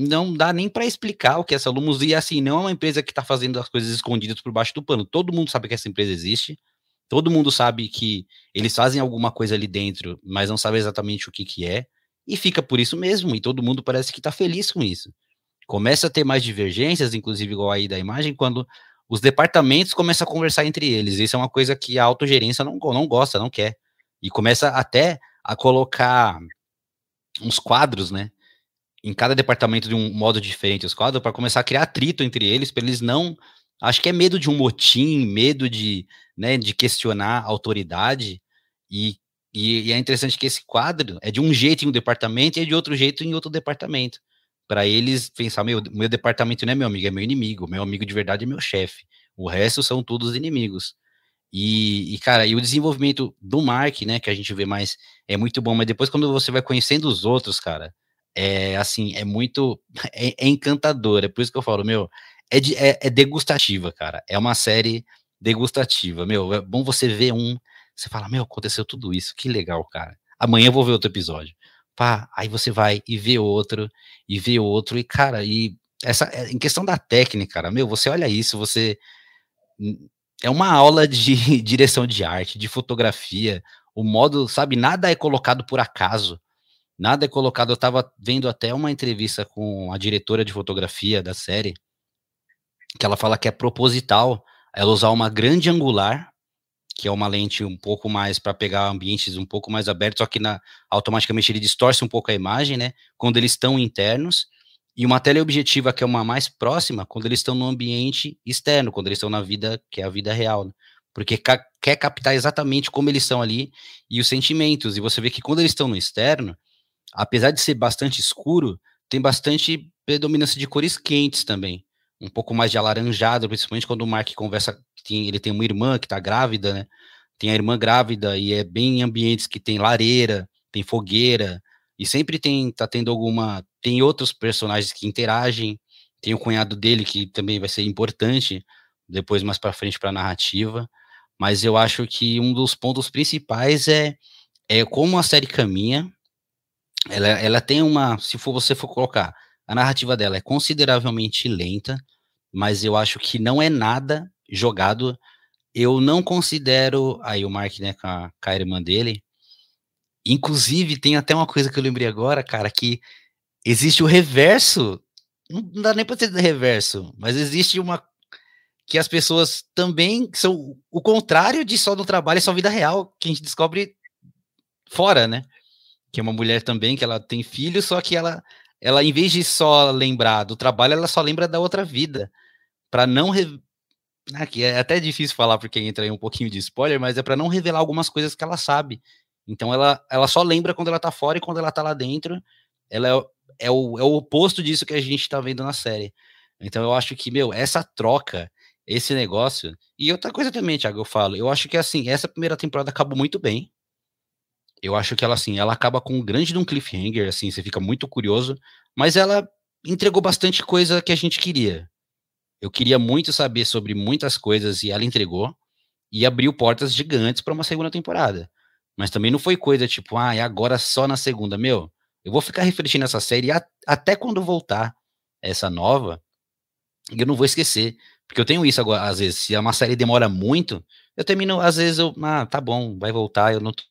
não dá nem para explicar o que é essa Lumos, e assim, não é uma empresa que está fazendo as coisas escondidas por baixo do pano. Todo mundo sabe que essa empresa existe, todo mundo sabe que eles fazem alguma coisa ali dentro, mas não sabe exatamente o que, que é, e fica por isso mesmo, e todo mundo parece que está feliz com isso. Começa a ter mais divergências, inclusive igual aí da imagem, quando os departamentos começam a conversar entre eles. Isso é uma coisa que a autogerência não, não gosta, não quer. E começa até a colocar uns quadros, né? em cada departamento de um modo diferente os quadros, para começar a criar atrito entre eles, para eles não. Acho que é medo de um motim, medo de, né, de questionar a autoridade. E, e, e, é interessante que esse quadro é de um jeito em um departamento e é de outro jeito em outro departamento. Para eles pensar, meu, meu departamento não é meu amigo, é meu inimigo. Meu amigo de verdade é meu chefe. O resto são todos inimigos. E, e, cara, e o desenvolvimento do Mark, né, que a gente vê mais, é muito bom, mas depois quando você vai conhecendo os outros, cara, é assim, é muito é, é encantadora, é por isso que eu falo, meu, é, de, é, é, degustativa, cara. É uma série degustativa, meu. É bom você ver um, você fala, meu, aconteceu tudo isso, que legal, cara. Amanhã eu vou ver outro episódio. Pá, aí você vai e vê outro, e vê outro, e cara, e essa, é, em questão da técnica, cara, meu, você olha isso, você. É uma aula de direção de arte, de fotografia, o modo, sabe, nada é colocado por acaso Nada é colocado. Eu estava vendo até uma entrevista com a diretora de fotografia da série, que ela fala que é proposital ela usar uma grande angular, que é uma lente um pouco mais para pegar ambientes um pouco mais abertos, só que na, automaticamente ele distorce um pouco a imagem, né? Quando eles estão internos, e uma teleobjetiva que é uma mais próxima, quando eles estão no ambiente externo, quando eles estão na vida que é a vida real, né? porque ca quer captar exatamente como eles são ali e os sentimentos. E você vê que quando eles estão no externo, apesar de ser bastante escuro, tem bastante predominância de cores quentes também. Um pouco mais de alaranjado, principalmente quando o Mark conversa, tem, ele tem uma irmã que está grávida, né? Tem a irmã grávida e é bem em ambientes que tem lareira, tem fogueira, e sempre tem, tá tendo alguma, tem outros personagens que interagem, Tem o cunhado dele que também vai ser importante depois mais para frente para a narrativa, mas eu acho que um dos pontos principais é é como a série caminha. Ela, ela tem uma, se for você for colocar, a narrativa dela é consideravelmente lenta, mas eu acho que não é nada jogado. Eu não considero aí o Mark, né, com a, com a irmã dele. Inclusive, tem até uma coisa que eu lembrei agora, cara, que existe o reverso. Não dá nem pra ter reverso, mas existe uma que as pessoas também são o contrário de só no trabalho, é só vida real, que a gente descobre fora, né? Que é uma mulher também, que ela tem filho, só que ela, ela em vez de só lembrar do trabalho, ela só lembra da outra vida. para não. Aqui é até difícil falar porque entra aí um pouquinho de spoiler, mas é para não revelar algumas coisas que ela sabe. Então ela, ela só lembra quando ela tá fora e quando ela tá lá dentro. Ela é, é, o, é o oposto disso que a gente tá vendo na série. Então eu acho que, meu, essa troca esse negócio. E outra coisa também, Thiago, eu falo, eu acho que assim, essa primeira temporada acabou muito bem. Eu acho que ela assim, ela acaba com um grande de um cliffhanger, assim, você fica muito curioso, mas ela entregou bastante coisa que a gente queria. Eu queria muito saber sobre muitas coisas e ela entregou e abriu portas gigantes para uma segunda temporada. Mas também não foi coisa tipo, ah, e agora só na segunda, meu. Eu vou ficar refletindo nessa série a, até quando voltar essa nova, eu não vou esquecer porque eu tenho isso agora, às vezes, se uma série demora muito, eu termino, às vezes, eu, ah, tá bom, vai voltar, eu não tô.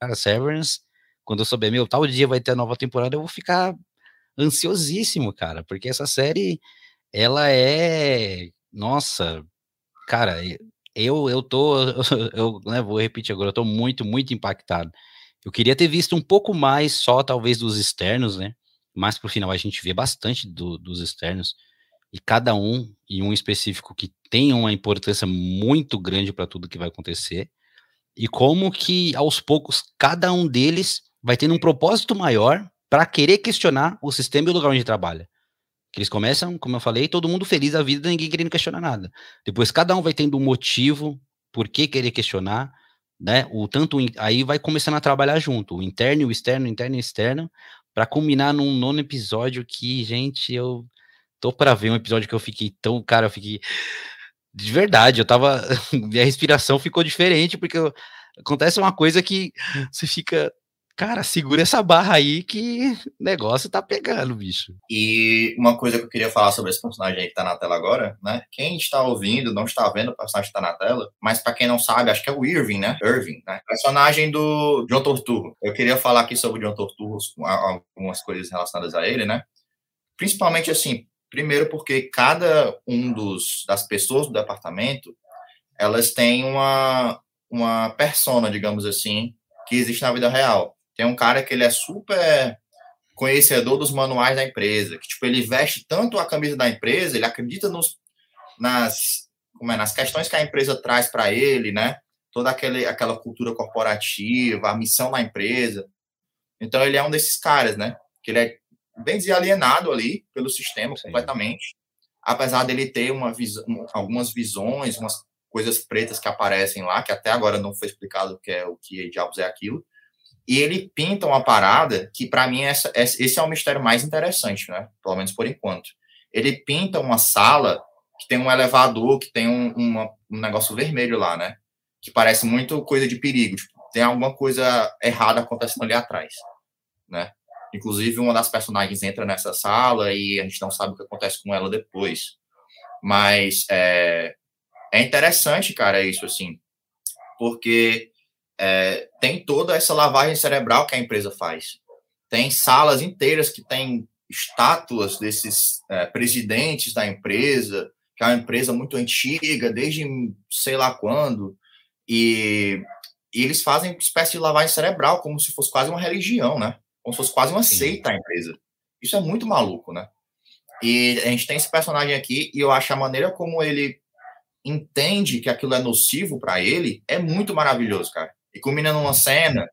Cara, Severance, quando eu souber, meu, tal dia vai ter a nova temporada, eu vou ficar ansiosíssimo, cara, porque essa série, ela é. Nossa, cara, eu, eu tô. Eu né, vou repetir agora, eu tô muito, muito impactado. Eu queria ter visto um pouco mais só, talvez, dos externos, né? Mas pro final a gente vê bastante do, dos externos e cada um, e um específico que tem uma importância muito grande para tudo que vai acontecer, e como que aos poucos cada um deles vai tendo um propósito maior para querer questionar o sistema e o lugar onde trabalha. Que eles começam, como eu falei, todo mundo feliz da vida, ninguém querendo questionar nada. Depois cada um vai tendo um motivo por que querer questionar, né? O tanto aí vai começando a trabalhar junto, o interno e o externo, o interno e o externo, para culminar num nono episódio que, gente, eu tô para ver um episódio que eu fiquei tão, cara, eu fiquei de verdade, eu tava, minha respiração ficou diferente porque eu, acontece uma coisa que você fica, cara, segura essa barra aí que negócio tá pegando, bicho. E uma coisa que eu queria falar sobre esse personagem aí que tá na tela agora, né? Quem está ouvindo não está vendo o personagem que tá na tela, mas para quem não sabe, acho que é o Irving, né? Irving, né? Personagem do John Torturro. Eu queria falar aqui sobre o John Torturro, algumas coisas relacionadas a ele, né? Principalmente assim, Primeiro, porque cada um dos, das pessoas do departamento, elas têm uma, uma persona, digamos assim, que existe na vida real. Tem um cara que ele é super conhecedor dos manuais da empresa, que tipo ele veste tanto a camisa da empresa, ele acredita nos nas como é, nas questões que a empresa traz para ele, né? Toda aquele, aquela cultura corporativa, a missão da empresa. Então ele é um desses caras, né? Que ele é bem desalienado ali pelo sistema Sim. completamente, apesar dele ter uma visão, algumas visões, umas coisas pretas que aparecem lá, que até agora não foi explicado o que é o que diabos é aquilo. E ele pinta uma parada que, para mim, essa, esse é o mistério mais interessante, né? Pelo menos por enquanto. Ele pinta uma sala que tem um elevador, que tem um, uma, um negócio vermelho lá, né? Que parece muito coisa de perigo. Tipo, tem alguma coisa errada acontecendo ali atrás, né? Inclusive, uma das personagens entra nessa sala e a gente não sabe o que acontece com ela depois. Mas é, é interessante, cara, isso, assim, porque é, tem toda essa lavagem cerebral que a empresa faz. Tem salas inteiras que têm estátuas desses é, presidentes da empresa, que é uma empresa muito antiga, desde sei lá quando, e, e eles fazem uma espécie de lavagem cerebral, como se fosse quase uma religião, né? como se fosse quase uma seita a empresa. Isso é muito maluco, né? E a gente tem esse personagem aqui e eu acho a maneira como ele entende que aquilo é nocivo para ele é muito maravilhoso, cara. E culmina numa cena,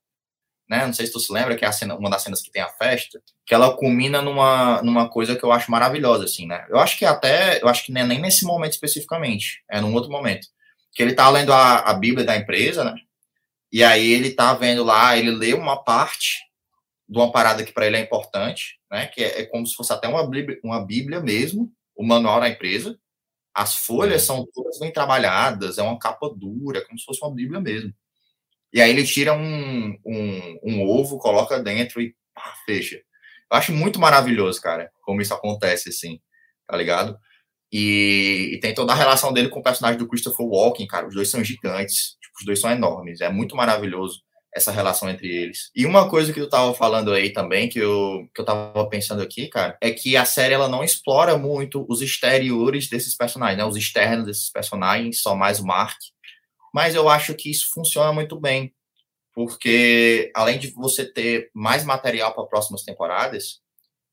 né? Não sei se tu se lembra que é a cena, uma das cenas que tem a festa, que ela culmina numa, numa coisa que eu acho maravilhosa, assim, né? Eu acho que até, eu acho que nem, nem nesse momento especificamente, é num outro momento. Que ele tá lendo a, a Bíblia da empresa, né? E aí ele tá vendo lá, ele lê uma parte de uma parada que para ele é importante, né? Que é, é, como se fosse até uma bíblia, uma bíblia mesmo, o manual da empresa. As folhas é. são todas bem trabalhadas, é uma capa dura, como se fosse uma bíblia mesmo. E aí ele tira um, um, um ovo, coloca dentro e pá, fecha. Eu acho muito maravilhoso, cara, como isso acontece, assim, tá ligado? E, e, tem toda a relação dele com o personagem do Christopher Walken, cara. Os dois são gigantes, tipo, os dois são enormes. É muito maravilhoso essa relação entre eles. E uma coisa que tu tava falando aí também, que eu, que eu tava pensando aqui, cara, é que a série ela não explora muito os exteriores desses personagens, né? Os externos desses personagens, só mais o Mark. Mas eu acho que isso funciona muito bem, porque além de você ter mais material para próximas temporadas,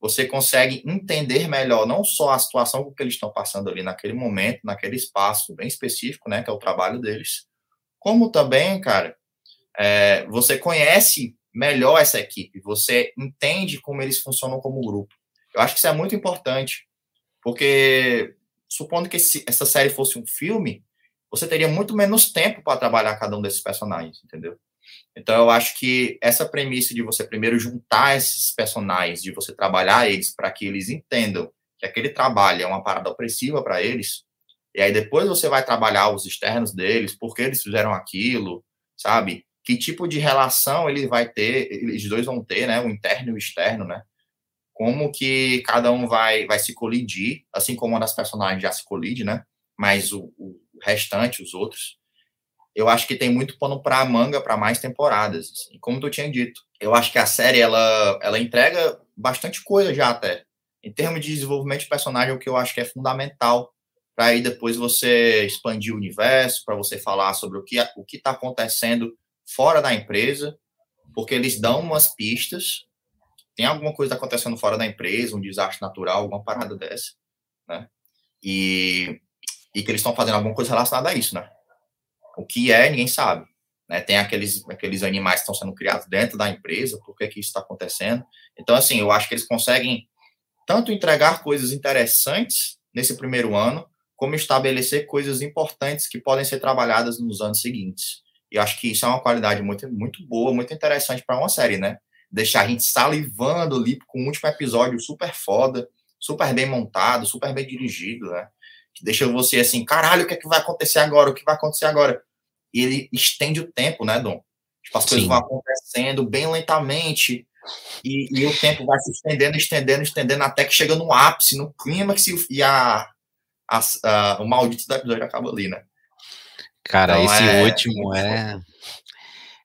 você consegue entender melhor não só a situação que eles estão passando ali naquele momento, naquele espaço bem específico, né, que é o trabalho deles, como também, cara, é, você conhece melhor essa equipe, você entende como eles funcionam como grupo. Eu acho que isso é muito importante, porque supondo que esse, essa série fosse um filme, você teria muito menos tempo para trabalhar cada um desses personagens, entendeu? Então eu acho que essa premissa de você primeiro juntar esses personagens, de você trabalhar eles para que eles entendam que aquele trabalho é uma parada opressiva para eles, e aí depois você vai trabalhar os externos deles, por que eles fizeram aquilo, sabe? que tipo de relação ele vai ter, eles dois vão ter, né, o interno e o externo, né? Como que cada um vai vai se colidir, assim como uma das personagens já se colide, né? Mas o, o restante, os outros, eu acho que tem muito pano para manga para mais temporadas. Assim. Como tu tinha dito, eu acho que a série ela ela entrega bastante coisa já até. Em termos de desenvolvimento de personagem, o que eu acho que é fundamental para aí depois você expandir o universo, para você falar sobre o que o que está acontecendo fora da empresa, porque eles dão umas pistas. Tem alguma coisa acontecendo fora da empresa, um desastre natural, alguma parada dessa, né? E, e que eles estão fazendo alguma coisa relacionada a isso, né? O que é, ninguém sabe. Né? Tem aqueles, aqueles animais que estão sendo criados dentro da empresa, por que, que isso está acontecendo. Então, assim, eu acho que eles conseguem tanto entregar coisas interessantes nesse primeiro ano, como estabelecer coisas importantes que podem ser trabalhadas nos anos seguintes. E acho que isso é uma qualidade muito, muito boa, muito interessante para uma série, né? Deixar a gente salivando ali com o último episódio super foda, super bem montado, super bem dirigido, né? Que deixa você assim, caralho, o que é que vai acontecer agora? O que vai acontecer agora? E ele estende o tempo, né, Dom? Tipo, as Sim. coisas vão acontecendo bem lentamente, e, e, o tempo vai se estendendo, estendendo, estendendo, até que chega no ápice, no clímax, e a, a, a, o maldito do episódio acaba ali, né? Cara, então, esse é, último é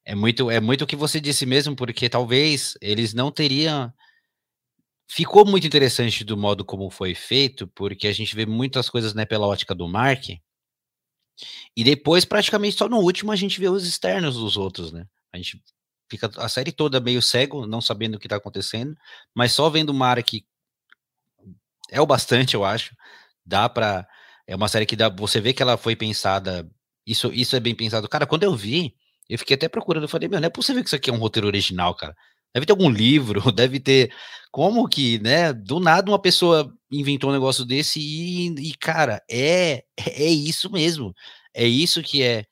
é muito é muito o que você disse mesmo, porque talvez eles não teriam ficou muito interessante do modo como foi feito, porque a gente vê muitas coisas né, pela ótica do Mark. E depois, praticamente só no último, a gente vê os externos dos outros, né? A gente fica a série toda meio cego, não sabendo o que tá acontecendo, mas só vendo o Mark é o bastante, eu acho. Dá para é uma série que dá, você vê que ela foi pensada isso, isso é bem pensado. Cara, quando eu vi, eu fiquei até procurando. Eu falei, meu, não é possível que isso aqui é um roteiro original, cara. Deve ter algum livro, deve ter. Como que, né? Do nada uma pessoa inventou um negócio desse e, e cara, é, é isso mesmo. É isso que é,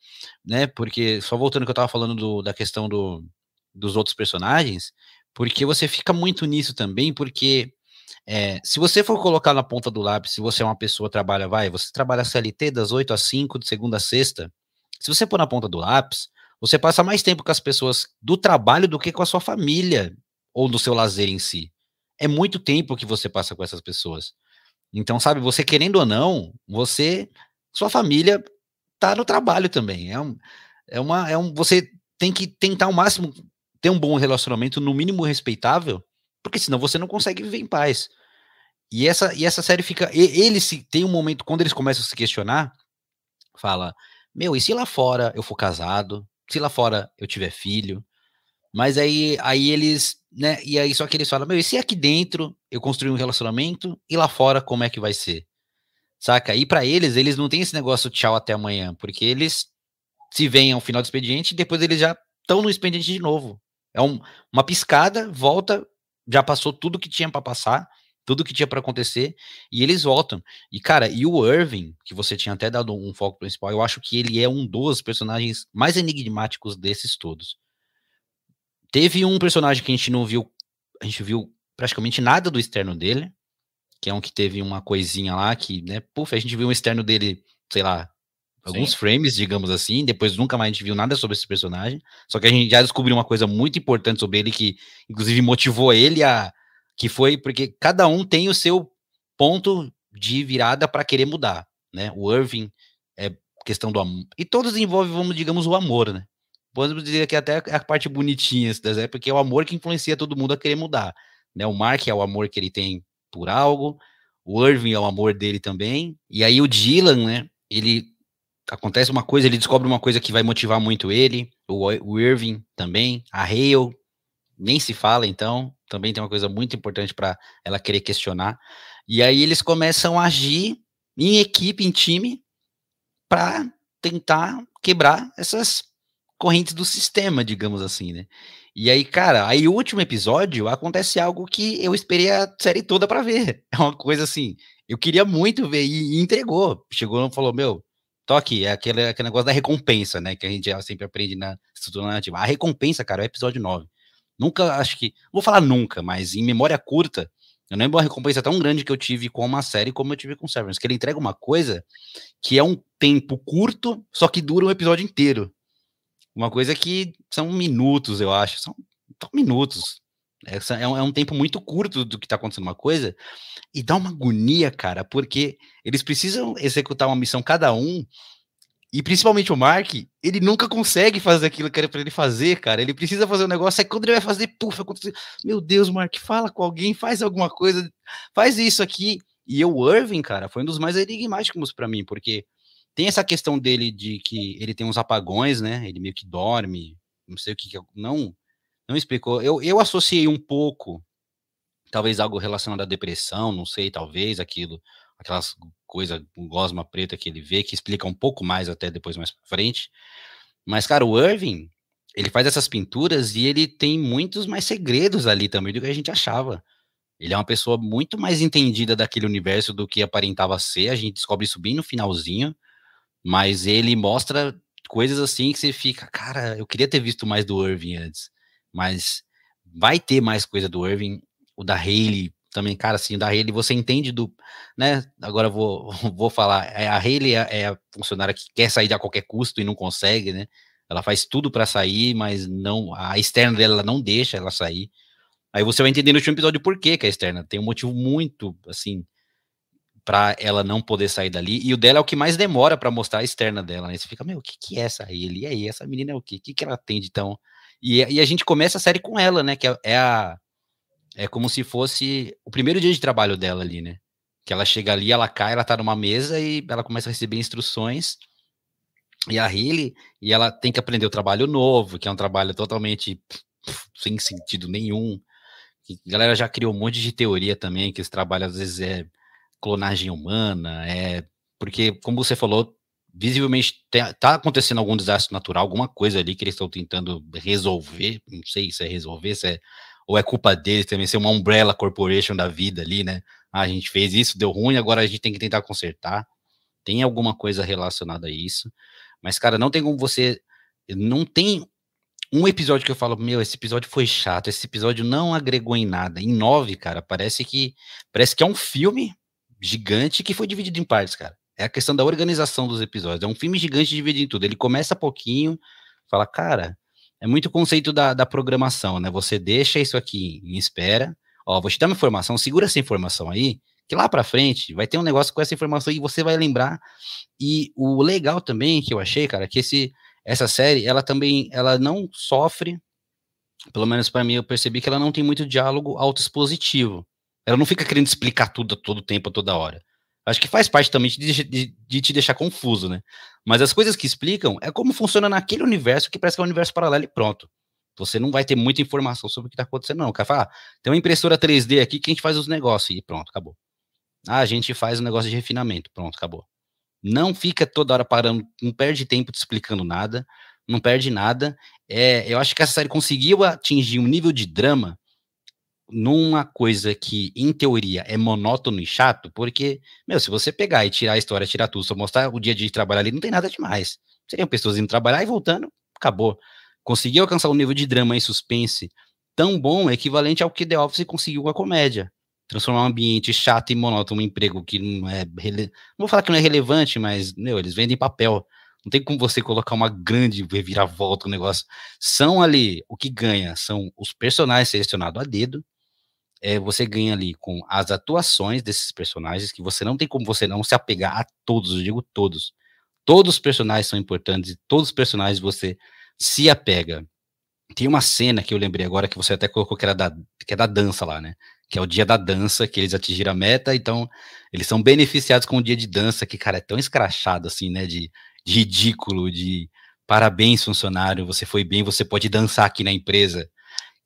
né? Porque, só voltando que eu tava falando do, da questão do, dos outros personagens, porque você fica muito nisso também, porque é, se você for colocar na ponta do lápis, se você é uma pessoa trabalha, vai, você trabalha CLT das 8 às 5, de segunda a sexta, se você pôr na ponta do lápis, você passa mais tempo com as pessoas do trabalho do que com a sua família ou do seu lazer em si. É muito tempo que você passa com essas pessoas. Então, sabe, você querendo ou não, você, sua família tá no trabalho também. É, um, é uma, é um, você tem que tentar ao máximo ter um bom relacionamento, no mínimo respeitável, porque senão você não consegue viver em paz. E essa, e essa série fica. Ele se tem um momento, quando eles começam a se questionar, fala: Meu, e se lá fora eu for casado? Se lá fora eu tiver filho? Mas aí, aí eles, né? E aí só que eles falam: Meu, e se aqui dentro eu construir um relacionamento? E lá fora como é que vai ser? Saca? E para eles, eles não têm esse negócio tchau até amanhã, porque eles se veem ao final do expediente e depois eles já estão no expediente de novo. É um, uma piscada, volta, já passou tudo que tinha para passar, tudo que tinha para acontecer, e eles voltam. E, cara, e o Irving, que você tinha até dado um foco principal, eu acho que ele é um dos personagens mais enigmáticos desses todos. Teve um personagem que a gente não viu, a gente viu praticamente nada do externo dele, que é um que teve uma coisinha lá que, né, puf, a gente viu um externo dele, sei lá, alguns Sim. frames, digamos assim, depois nunca mais a gente viu nada sobre esse personagem, só que a gente já descobriu uma coisa muito importante sobre ele que, inclusive, motivou ele a, que foi porque cada um tem o seu ponto de virada para querer mudar, né, o Irving é questão do amor, e todos envolvem, vamos, digamos, o amor, né, podemos dizer que até a parte bonitinha, porque é o amor que influencia todo mundo a querer mudar, né, o Mark é o amor que ele tem por algo, o Irving é o amor dele também, e aí o Dylan, né, ele acontece uma coisa, ele descobre uma coisa que vai motivar muito ele, o, o Irving também, a Hale, nem se fala então, também tem uma coisa muito importante para ela querer questionar, e aí eles começam a agir em equipe, em time, para tentar quebrar essas correntes do sistema, digamos assim, né? E aí, cara, aí o último episódio acontece algo que eu esperei a série toda para ver. É uma coisa assim, eu queria muito ver e, entregou. Chegou e falou: Meu, toque, é aquele, aquele negócio da recompensa, né? Que a gente sempre aprende na estrutura narrativa. A recompensa, cara, é o episódio 9. Nunca, acho que, vou falar nunca, mas em memória curta, eu lembro uma recompensa tão grande que eu tive com uma série como eu tive com Severance, que ele entrega uma coisa que é um tempo curto, só que dura um episódio inteiro. Uma coisa que são minutos, eu acho. São, são minutos. É, um, é, um, tempo muito curto do que está acontecendo uma coisa. E dá uma agonia, cara, porque eles precisam executar uma missão cada um. E principalmente o Mark, ele nunca consegue fazer aquilo que era para ele fazer, cara. Ele precisa fazer um negócio, aí quando ele vai fazer, puf, acontece. Meu Deus, Mark, fala com alguém, faz alguma coisa, faz isso aqui. E o Irving, cara, foi um dos mais enigmáticos para mim, porque tem essa questão dele de que ele tem uns apagões, né? Ele meio que dorme, não sei o que, que não não explicou. Eu, eu associei um pouco, talvez algo relacionado à depressão, não sei, talvez aquilo, aquelas coisa gosma preta que ele vê, que explica um pouco mais até depois mais pra frente. Mas, cara, o Irving, ele faz essas pinturas e ele tem muitos mais segredos ali também do que a gente achava. Ele é uma pessoa muito mais entendida daquele universo do que aparentava ser. A gente descobre isso bem no finalzinho. Mas ele mostra coisas assim que você fica, cara, eu queria ter visto mais do Irving antes. Mas vai ter mais coisa do Irving. O da Haley também, cara, assim, da Haley você entende do, né? Agora vou, vou falar. É, a Haley é, é a funcionária que quer sair a qualquer custo e não consegue, né? Ela faz tudo para sair, mas não, a externa dela não deixa ela sair. Aí você vai entender no último episódio por que que é externa. Tem um motivo muito, assim, para ela não poder sair dali. E o dela é o que mais demora para mostrar a externa dela. Né? Você fica, meu, o que, que é essa ele? E aí, essa menina é o quê? O que, que ela tem de tão. E, e a gente começa a série com ela, né? Que é, a. É como se fosse o primeiro dia de trabalho dela ali, né? Que ela chega ali, ela cai, ela tá numa mesa e ela começa a receber instruções. E a Riley, e ela tem que aprender o trabalho novo, que é um trabalho totalmente sem sentido nenhum. a galera já criou um monte de teoria também, que esse trabalho às vezes é clonagem humana, é porque, como você falou, visivelmente está acontecendo algum desastre natural, alguma coisa ali que eles estão tentando resolver, não sei se é resolver, se é, ou é culpa deles também, ser uma umbrella corporation da vida ali, né? Ah, a gente fez isso, deu ruim, agora a gente tem que tentar consertar. Tem alguma coisa relacionada a isso. Mas, cara, não tem como você. Não tem um episódio que eu falo, meu, esse episódio foi chato, esse episódio não agregou em nada. Em nove, cara, parece que parece que é um filme gigante que foi dividido em partes, cara. É a questão da organização dos episódios. É um filme gigante dividido em tudo. Ele começa pouquinho, fala, cara, é muito o conceito da, da programação, né? Você deixa isso aqui em espera. Ó, vou te dar uma informação, segura essa informação aí, que lá para frente vai ter um negócio com essa informação e você vai lembrar. E o legal também que eu achei, cara, que esse essa série, ela também, ela não sofre, pelo menos para mim eu percebi que ela não tem muito diálogo autoexpositivo. Ela não fica querendo explicar tudo todo tempo, toda hora. Acho que faz parte também de, de, de, te deixar confuso, né? Mas as coisas que explicam é como funciona naquele universo que parece que é um universo paralelo e pronto. Você não vai ter muita informação sobre o que está acontecendo, não. O cara fala, ah, tem uma impressora 3D aqui que a gente faz os negócios e pronto, acabou. Ah, a gente faz um negócio de refinamento, pronto, acabou. Não fica toda hora parando, não perde tempo te explicando nada, não perde nada. É, eu acho que essa série conseguiu atingir um nível de drama numa coisa que, em teoria, é monótono e chato, porque, meu, se você pegar e tirar a história, tirar tudo, só mostrar o dia de trabalhar ali, não tem nada demais. Seriam pessoas indo trabalhar e voltando, acabou. Conseguiu alcançar um nível de drama e suspense tão bom, equivalente ao que The Office conseguiu com a comédia. transformar um ambiente chato e monótono um emprego que não é. Rele... Não vou falar que não é relevante, mas, meu, eles vendem papel. Não tem como você colocar uma grande reviravolta no negócio. São ali, o que ganha são os personagens selecionados a dedo. É, você ganha ali com as atuações desses personagens, que você não tem como você não se apegar a todos, eu digo todos. Todos os personagens são importantes, todos os personagens você se apega. Tem uma cena que eu lembrei agora que você até colocou que era da, que é da dança lá, né? Que é o dia da dança, que eles atingiram a meta, então eles são beneficiados com o dia de dança, que, cara, é tão escrachado assim, né? De, de ridículo, de parabéns, funcionário, você foi bem, você pode dançar aqui na empresa.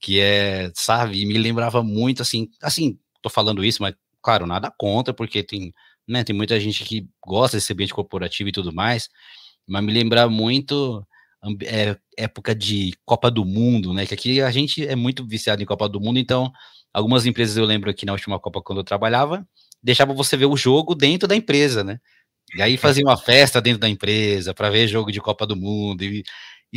Que é, sabe, me lembrava muito assim, assim, tô falando isso, mas claro, nada contra, porque tem, né, tem muita gente que gosta desse ambiente corporativo e tudo mais, mas me lembra muito é, época de Copa do Mundo, né? Que aqui a gente é muito viciado em Copa do Mundo, então algumas empresas eu lembro aqui na última Copa quando eu trabalhava, deixava você ver o jogo dentro da empresa, né? E aí fazia uma festa dentro da empresa para ver jogo de Copa do Mundo e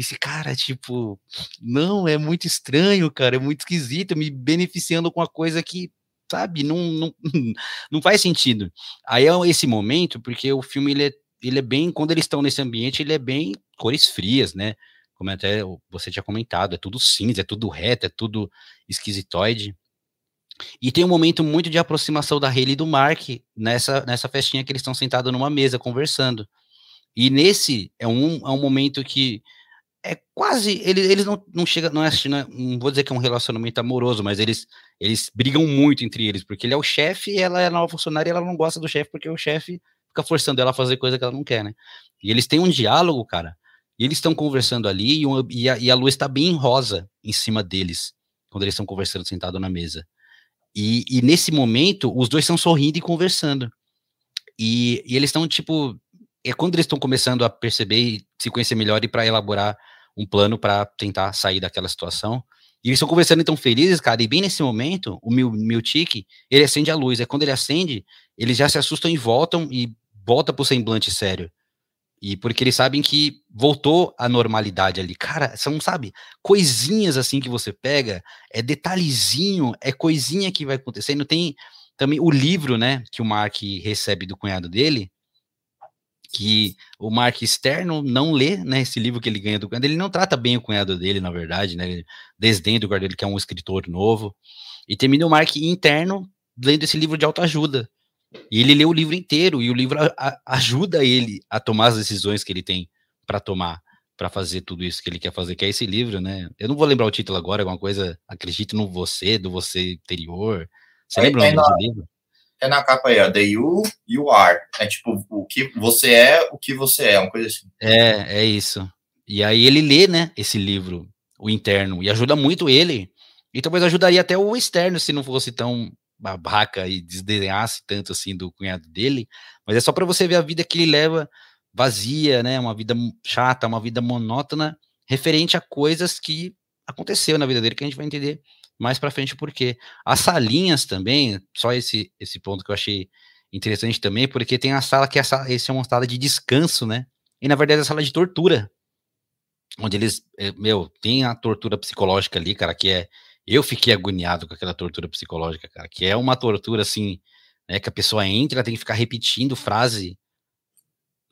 esse cara, tipo, não, é muito estranho, cara, é muito esquisito, me beneficiando com uma coisa que, sabe, não, não, não faz sentido. Aí é esse momento, porque o filme ele é ele é bem, quando eles estão nesse ambiente, ele é bem cores frias, né? Como até você tinha comentado, é tudo cinza, é tudo reto, é tudo esquisitoide. E tem um momento muito de aproximação da Haley e do Mark nessa, nessa festinha que eles estão sentados numa mesa conversando. E nesse é um, é um momento que é quase. Eles, eles não, não chegam. Não, é, não vou dizer que é um relacionamento amoroso, mas eles, eles brigam muito entre eles, porque ele é o chefe e ela é nova funcionária e ela não gosta do chefe porque o chefe fica forçando ela a fazer coisa que ela não quer, né? E eles têm um diálogo, cara, e eles estão conversando ali, e, uma, e, a, e, a, luz está bem rosa em cima deles, quando eles estão conversando sentado na mesa. E, e, nesse momento, os dois estão sorrindo e conversando. E, e eles estão, tipo, é quando eles estão começando a perceber e se conhecer melhor e para elaborar um plano para tentar sair daquela situação. E eles estão conversando então felizes, cara, e bem nesse momento, o meu, meu tique, ele acende a luz. É quando ele acende, eles já se assustam e voltam e volta pro semblante sério. E porque eles sabem que voltou à normalidade ali. Cara, são, sabe, coisinhas assim que você pega, é detalhezinho, é coisinha que vai acontecendo. Tem também o livro, né, que o Mark recebe do cunhado dele, que o Mark externo não lê, né, esse livro que ele ganha do cunhado, ele não trata bem o cunhado dele, na verdade, né, ele desdém do cunhado dele, que é um escritor novo, e termina o Mark interno lendo esse livro de autoajuda, e ele lê o livro inteiro, e o livro a, a, ajuda ele a tomar as decisões que ele tem para tomar, para fazer tudo isso que ele quer fazer, que é esse livro, né? Eu não vou lembrar o título agora, é alguma coisa, acredite no você, do você interior. Você é, lembra é o nome do livro? É na capa aí, ó, The You, You Are. É tipo, o que você é, o que você é, uma coisa assim. É, é isso. E aí ele lê, né, esse livro, o interno, e ajuda muito ele. E talvez ajudaria até o externo, se não fosse tão babaca e desdenhasse tanto assim do cunhado dele, mas é só para você ver a vida que ele leva vazia, né? Uma vida chata, uma vida monótona, referente a coisas que aconteceu na vida dele, que a gente vai entender mais para frente por quê. As salinhas também, só esse esse ponto que eu achei interessante também, porque tem a sala que essa esse é uma sala de descanso, né? E na verdade é a sala de tortura. Onde eles, eh, meu, tem a tortura psicológica ali, cara, que é eu fiquei agoniado com aquela tortura psicológica, cara, que é uma tortura assim, né, que a pessoa entra, tem que ficar repetindo frase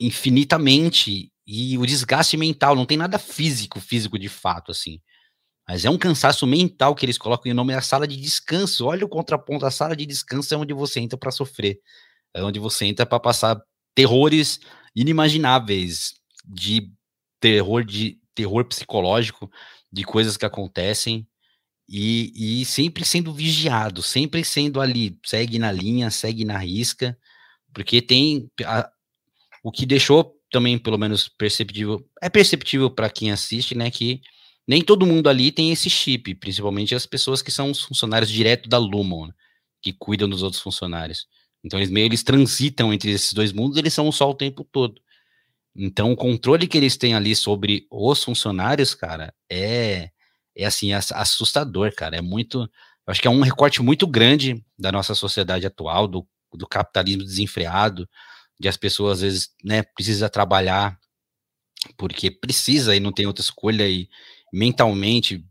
infinitamente e o desgaste mental, não tem nada físico, físico de fato, assim. Mas é um cansaço mental que eles colocam em nome da sala de descanso. Olha o contraponto, a sala de descanso é onde você entra para sofrer. É onde você entra para passar terrores inimagináveis de terror de terror psicológico, de coisas que acontecem e, e sempre sendo vigiado, sempre sendo ali, segue na linha, segue na risca, porque tem a, o que deixou também, pelo menos, perceptível, é perceptível para quem assiste, né, que nem todo mundo ali tem esse chip, principalmente as pessoas que são os funcionários direto da Lumon, né, que cuidam dos outros funcionários. Então eles meio eles transitam entre esses dois mundos, eles são um só o tempo todo. Então o controle que eles têm ali sobre os funcionários, cara, é é assim, assustador, cara. É muito. Acho que é um recorte muito grande da nossa sociedade atual, do, do capitalismo desenfreado, de as pessoas, às vezes, né, precisa trabalhar porque precisa e não tem outra escolha, e mentalmente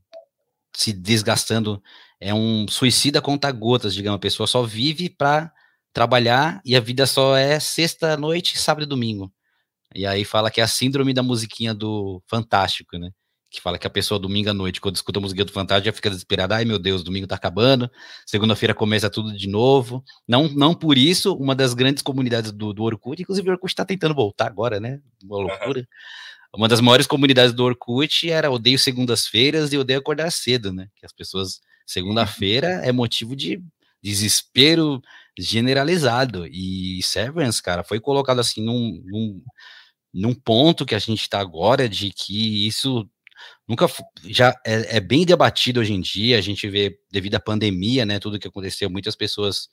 se desgastando é um suicida conta gotas, digamos, a pessoa só vive para trabalhar e a vida só é sexta noite, sábado e domingo. E aí fala que é a síndrome da musiquinha do Fantástico, né? Que fala que a pessoa domingo à noite, quando escuta a musiquinha do Fantástico, já fica desesperada. Ai, meu Deus, domingo tá acabando. Segunda-feira começa tudo de novo. Não, não por isso, uma das grandes comunidades do, do Orkut, inclusive o Orkut tá tentando voltar agora, né? Uma loucura. Uma das maiores comunidades do Orkut era odeio segundas-feiras e odeio acordar cedo, né? Que as pessoas, segunda-feira é motivo de desespero generalizado. E Severance, cara, foi colocado assim num, num num ponto que a gente está agora de que isso nunca já é, é, bem debatido hoje em dia. A gente vê devido à pandemia, né, tudo que aconteceu, muitas pessoas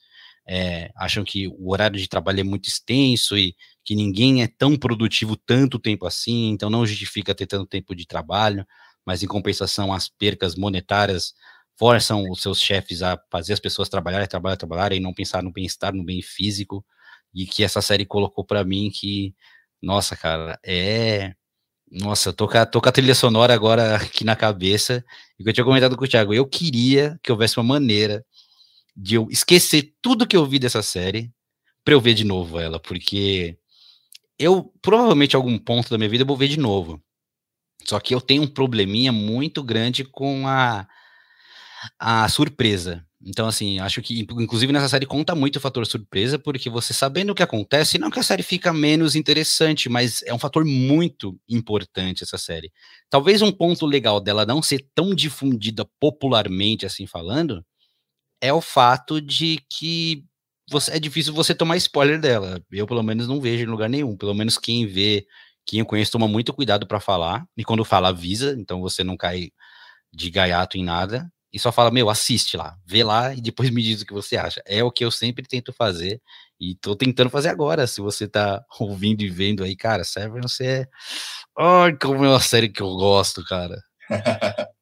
é, acham que o horário de trabalho é muito extenso e que ninguém é tão produtivo tanto tempo assim, então não justifica ter tanto tempo de trabalho, mas em compensação as percas monetárias forçam os seus chefes a fazer as pessoas trabalharem, trabalhar, trabalhar e não pensar no bem-estar, no bem físico, e que essa série colocou para mim que nossa, cara, é. Nossa, tô com, a, tô com a trilha sonora agora aqui na cabeça. E que eu tinha comentado com o Thiago, eu queria que houvesse uma maneira de eu esquecer tudo que eu vi dessa série para eu ver de novo ela, porque eu provavelmente algum ponto da minha vida eu vou ver de novo. Só que eu tenho um probleminha muito grande com a a surpresa. Então, assim, acho que, inclusive, nessa série conta muito o fator surpresa, porque você sabendo o que acontece, não que a série fica menos interessante, mas é um fator muito importante essa série. Talvez um ponto legal dela não ser tão difundida popularmente, assim falando, é o fato de que você, é difícil você tomar spoiler dela. Eu, pelo menos, não vejo em lugar nenhum. Pelo menos quem vê, quem eu conheço, toma muito cuidado para falar. E quando fala, avisa, então você não cai de gaiato em nada e só fala, meu, assiste lá, vê lá e depois me diz o que você acha. É o que eu sempre tento fazer e tô tentando fazer agora. Se você tá ouvindo e vendo aí, cara, Severance é. Ai, como é uma série que eu gosto, cara.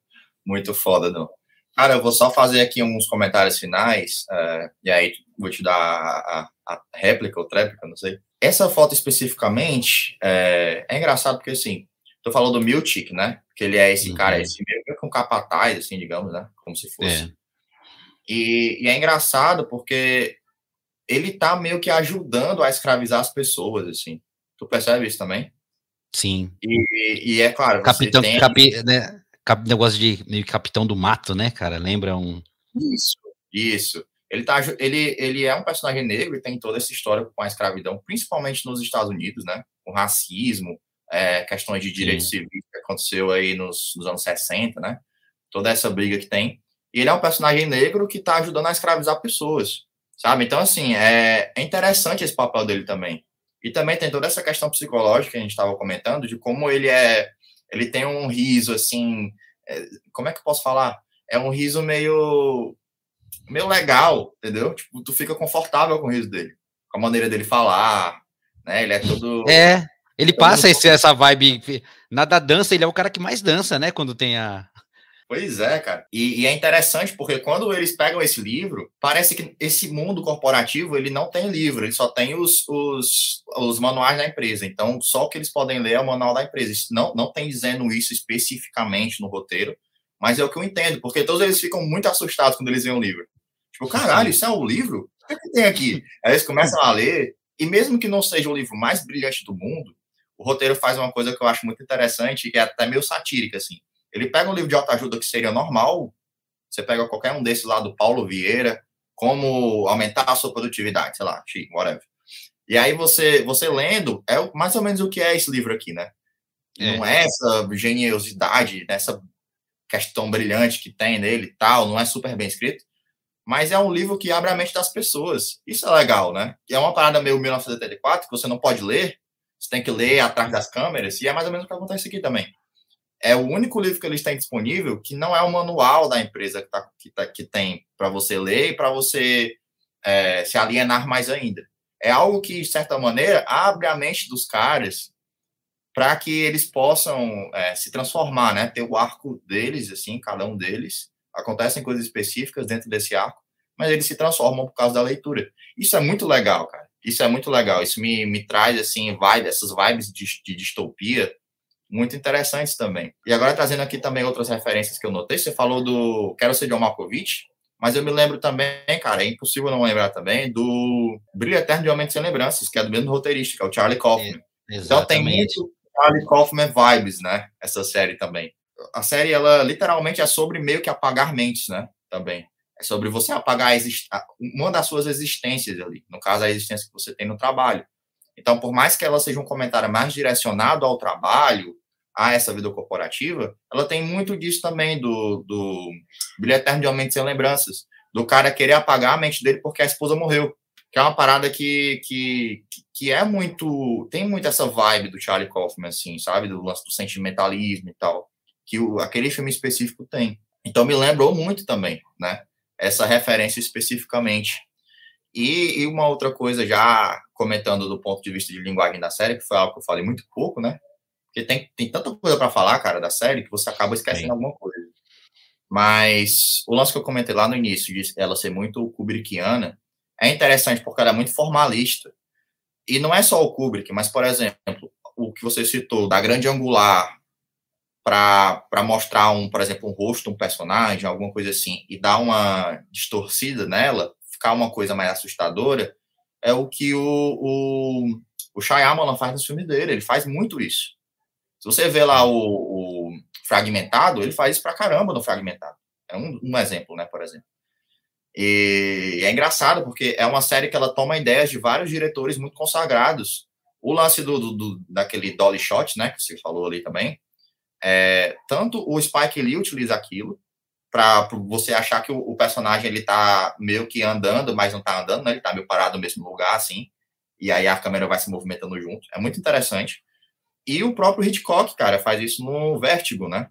Muito foda, não. Cara, eu vou só fazer aqui uns comentários finais, uh, e aí vou te dar a, a, a réplica ou tréplica, não sei. Essa foto especificamente é, é engraçado porque, assim, tô falando do Miltic, né? Que ele é esse uhum. cara, esse meio com capataz, assim, digamos, né? Como se fosse. É. E, e, é engraçado porque ele tá meio que ajudando a escravizar as pessoas, assim. Tu percebe isso também? Sim. E, e é claro, capitão, tem... capi, né, negócio de meio capitão do mato, né, cara? Lembra um. Isso, isso. Ele, tá, ele, ele é um personagem negro e tem toda essa história com a escravidão, principalmente nos Estados Unidos, né? Com racismo, é, questões de direitos civis que aconteceu aí nos, nos, anos 60, né? Toda essa briga que tem. E ele é um personagem negro que está ajudando a escravizar pessoas, sabe? Então, assim, é, é interessante esse papel dele também. E também tem toda essa questão psicológica que a gente estava comentando, de como ele é. Ele tem um riso, assim. É, como é que eu posso falar? É um riso meio. Meio legal, entendeu? Tipo, tu fica confortável com o riso dele. Com a maneira dele falar, né? Ele é todo. É, ele passa esse, essa vibe. Na da dança, ele é o cara que mais dança, né? Quando tem a. Pois é, cara. E, e, é interessante porque quando eles pegam esse livro, parece que esse mundo corporativo ele não tem livro, ele só tem os, os, os manuais da empresa. Então, só o que eles podem ler é o manual da empresa. Não, não tem dizendo isso especificamente no roteiro, mas é o que eu entendo, porque todos eles ficam muito assustados quando eles veem o livro. Tipo, caralho, isso é um livro? O que, é que tem aqui? Aí eles começam a ler, e mesmo que não seja o livro mais brilhante do mundo, o roteiro faz uma coisa que eu acho muito interessante, que é até meio satírica, assim. Ele pega um livro de autoajuda que seria normal, você pega qualquer um desses lá do Paulo Vieira, como aumentar a sua produtividade, sei lá, whatever. E aí você, você lendo, é mais ou menos o que é esse livro aqui, né? É. Não é essa geniosidade, essa questão brilhante que tem nele e tal, não é super bem escrito, mas é um livro que abre a mente das pessoas. Isso é legal, né? E é uma parada meio 1984 que você não pode ler, você tem que ler atrás das câmeras, e é mais ou menos o que acontece aqui também. É o único livro que eles têm disponível que não é o manual da empresa que, tá, que, tá, que tem para você ler e para você é, se alienar mais ainda. É algo que, de certa maneira, abre a mente dos caras para que eles possam é, se transformar, né? Ter o arco deles, assim, cada um deles. Acontecem coisas específicas dentro desse arco, mas eles se transformam por causa da leitura. Isso é muito legal, cara. Isso é muito legal. Isso me, me traz, assim, vibe, essas vibes de, de distopia muito interessantes também. E agora trazendo aqui também outras referências que eu notei. Você falou do Quero Ser John Malkovich. Mas eu me lembro também, cara, é impossível não lembrar também do Brilho Eterno de Homem Sem Lembranças, que é do mesmo roteirista, que é o Charlie Kaufman. É, então tem muito Charlie Kaufman vibes, né? Essa série também. A série, ela literalmente é sobre meio que apagar mentes, né? Também. É sobre você apagar uma das suas existências ali. No caso, a existência que você tem no trabalho. Então, por mais que ela seja um comentário mais direcionado ao trabalho, a essa vida corporativa, ela tem muito disso também do, do Brilho Eterno de Homem Sem Lembranças, do cara querer apagar a mente dele porque a esposa morreu, que é uma parada que, que, que é muito, tem muito essa vibe do Charlie Kaufman, assim, sabe, do lance do sentimentalismo e tal, que o, aquele filme específico tem. Então me lembrou muito também, né, essa referência especificamente. E, e uma outra coisa, já comentando do ponto de vista de linguagem da série, que foi algo que eu falei muito pouco, né, porque tem, tem tanta coisa para falar, cara, da série, que você acaba esquecendo Sim. alguma coisa. Mas o lance que eu comentei lá no início, de ela ser muito Kubrickiana, é interessante porque ela é muito formalista. E não é só o Kubrick, mas, por exemplo, o que você citou, da grande angular para mostrar, um, por exemplo, um rosto, um personagem, alguma coisa assim, e dar uma distorcida nela, ficar uma coisa mais assustadora, é o que o, o, o Shyamalan faz no filme dele. Ele faz muito isso. Se você vê lá o, o fragmentado, ele faz isso pra caramba no fragmentado. É um, um exemplo, né, por exemplo. E é engraçado porque é uma série que ela toma ideias de vários diretores muito consagrados. O lance do, do, do daquele dolly shot, né, que você falou ali também, é, tanto o Spike Lee utiliza aquilo para você achar que o, o, personagem ele tá meio que andando, mas não tá andando, né? Ele tá meio parado no mesmo lugar assim. E aí a câmera vai se movimentando junto. É muito interessante. E o próprio Hitchcock, cara, faz isso no Vértigo, né?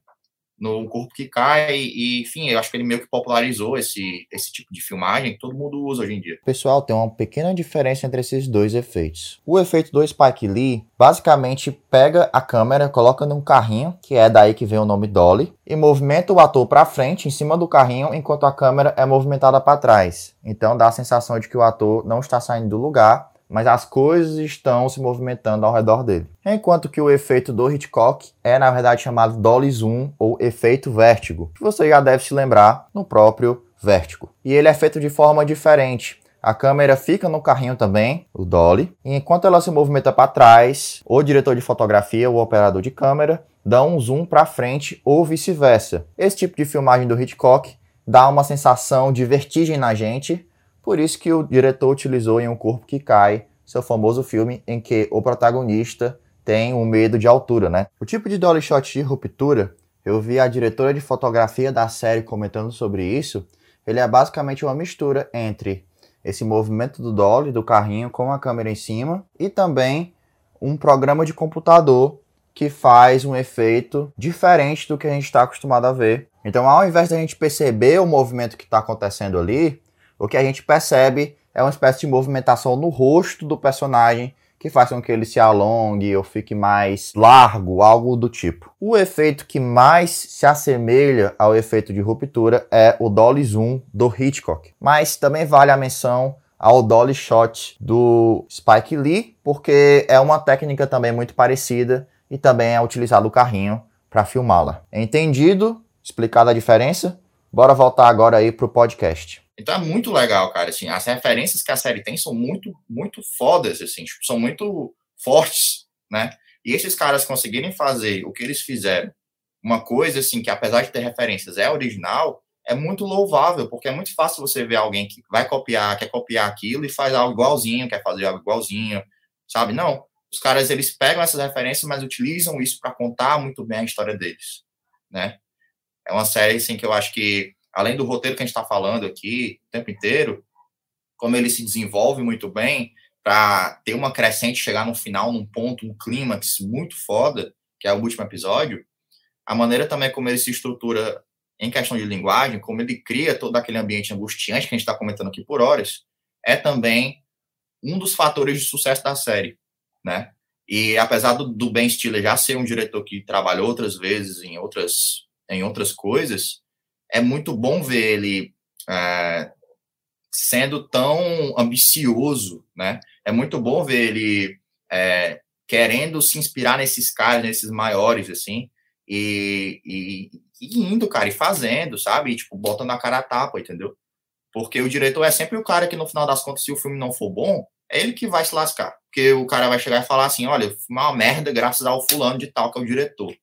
No Corpo que Cai, e enfim, eu acho que ele meio que popularizou esse, esse tipo de filmagem que todo mundo usa hoje em dia. Pessoal, tem uma pequena diferença entre esses dois efeitos. O efeito do Spike Lee basicamente pega a câmera, coloca num carrinho, que é daí que vem o nome Dolly, e movimenta o ator para frente em cima do carrinho enquanto a câmera é movimentada para trás. Então dá a sensação de que o ator não está saindo do lugar mas as coisas estão se movimentando ao redor dele. Enquanto que o efeito do Hitchcock é na verdade chamado Dolly Zoom ou efeito vértigo, que você já deve se lembrar no próprio Vértigo. E ele é feito de forma diferente. A câmera fica no carrinho também, o dolly, e enquanto ela se movimenta para trás, o diretor de fotografia, o operador de câmera, dá um zoom para frente ou vice-versa. Esse tipo de filmagem do Hitchcock dá uma sensação de vertigem na gente, por isso que o diretor utilizou em Um Corpo que Cai, seu famoso filme em que o protagonista tem um medo de altura, né? O tipo de dolly shot de ruptura, eu vi a diretora de fotografia da série comentando sobre isso, ele é basicamente uma mistura entre esse movimento do dolly, do carrinho com a câmera em cima, e também um programa de computador que faz um efeito diferente do que a gente está acostumado a ver. Então, ao invés da gente perceber o movimento que está acontecendo ali, o que a gente percebe é uma espécie de movimentação no rosto do personagem que faz com que ele se alongue ou fique mais largo, algo do tipo. O efeito que mais se assemelha ao efeito de ruptura é o dolly zoom do Hitchcock, mas também vale a menção ao dolly shot do Spike Lee, porque é uma técnica também muito parecida e também é utilizado o carrinho para filmá-la. Entendido? Explicada a diferença? Bora voltar agora aí pro podcast. Então é muito legal, cara. Assim, as referências que a série tem são muito, muito fodas, assim, tipo, são muito fortes, né? E esses caras conseguirem fazer o que eles fizeram, uma coisa assim que apesar de ter referências é original, é muito louvável, porque é muito fácil você ver alguém que vai copiar, quer copiar aquilo e faz algo igualzinho, quer fazer algo igualzinho, sabe? Não. Os caras eles pegam essas referências, mas utilizam isso para contar muito bem a história deles, né? É uma série assim que eu acho que além do roteiro que a gente está falando aqui o tempo inteiro, como ele se desenvolve muito bem para ter uma crescente, chegar no final, num ponto, um clímax muito foda, que é o último episódio, a maneira também como ele se estrutura em questão de linguagem, como ele cria todo aquele ambiente angustiante que a gente está comentando aqui por horas, é também um dos fatores de sucesso da série, né? E apesar do, do Ben Stiller já ser um diretor que trabalhou outras vezes em outras, em outras coisas, é muito bom ver ele é, sendo tão ambicioso, né? É muito bom ver ele é, querendo se inspirar nesses caras, nesses maiores, assim, e, e, e, indo, cara, e fazendo, sabe? E, tipo, botando a cara a tapa, entendeu? Porque o diretor é sempre o cara que, no final das contas, se o filme não for bom, é ele que vai se lascar. Porque o cara vai chegar e falar assim: olha, o filme é uma merda graças ao fulano de tal, que é o diretor.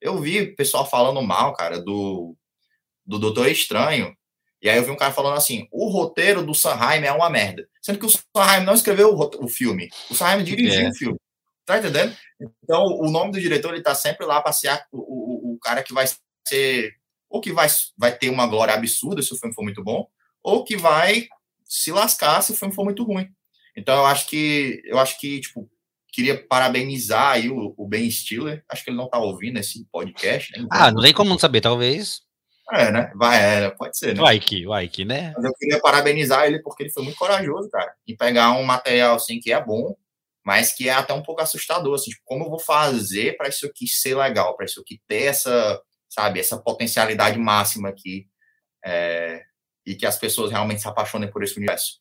Eu vi pessoal falando mal, cara, do, do Doutor Estranho. E aí eu vi um cara falando assim: o roteiro do Sanheim é uma merda. Sendo que o Sanheim não escreveu o, o filme. O Sanheim dirigiu é. o filme. Tá entendendo? Então, o nome do diretor, ele tá sempre lá para ser o, o, o, cara que vai ser. Ou que vai, vai ter uma glória absurda se o filme for muito bom, ou que vai se lascar se o filme for muito ruim. Então, eu acho que, eu acho que, tipo, queria parabenizar aí o, o Ben Stiller. Acho que ele não tá ouvindo esse podcast. Né? Ah, não tem como não saber, talvez. É, né? Vai, é, pode ser, né? Vai que, vai que, né? Mas eu queria parabenizar ele porque ele foi muito corajoso, cara, em pegar um material assim que é bom, mas que é até um pouco assustador, assim, tipo, como eu vou fazer para isso aqui ser legal, para isso aqui ter essa, sabe, essa potencialidade máxima aqui, é, e que as pessoas realmente se apaixonem por esse universo.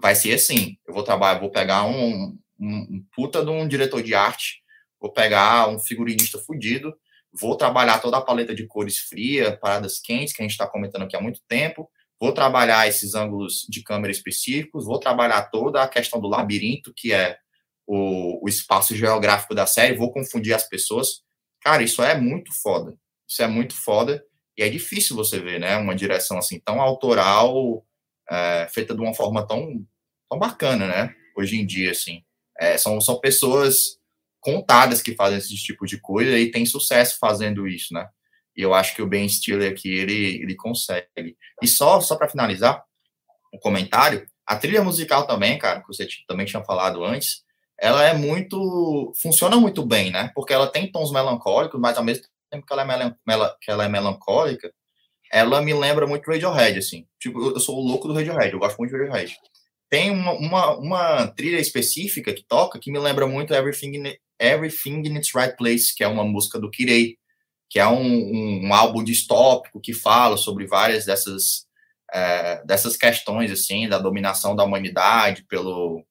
Vai ser assim, eu vou trabalhar, vou pegar um, um, um puta de um diretor de arte, vou pegar um figurinista fudido, vou trabalhar toda a paleta de cores fria, paradas quentes, que a gente está comentando aqui há muito tempo, vou trabalhar esses ângulos de câmera específicos, vou trabalhar toda a questão do labirinto, que é o, o espaço geográfico da série, vou confundir as pessoas. Cara, isso é muito foda. Isso é muito foda. E é difícil você ver, né? Uma direção assim tão autoral, é, feita de uma forma tão, tão bacana, né? Hoje em dia, assim. É, são, são pessoas contadas que fazem esse tipo de coisa e tem sucesso fazendo isso, né? E eu acho que o Ben Stiller aqui, ele, ele consegue. E só, só para finalizar um comentário, a trilha musical também, cara, que você também tinha falado antes, ela é muito. funciona muito bem, né? Porque ela tem tons melancólicos, mas ao mesmo tempo que ela é, melan, que ela é melancólica, ela me lembra muito Radiohead, assim. Tipo, eu sou o louco do Radiohead, eu gosto muito de Radiohead. Tem uma, uma, uma trilha específica que toca que me lembra muito Everything in, Everything in Its Right Place, que é uma música do Kirei, que é um, um, um álbum distópico que fala sobre várias dessas, é, dessas questões, assim, da dominação da humanidade pelo,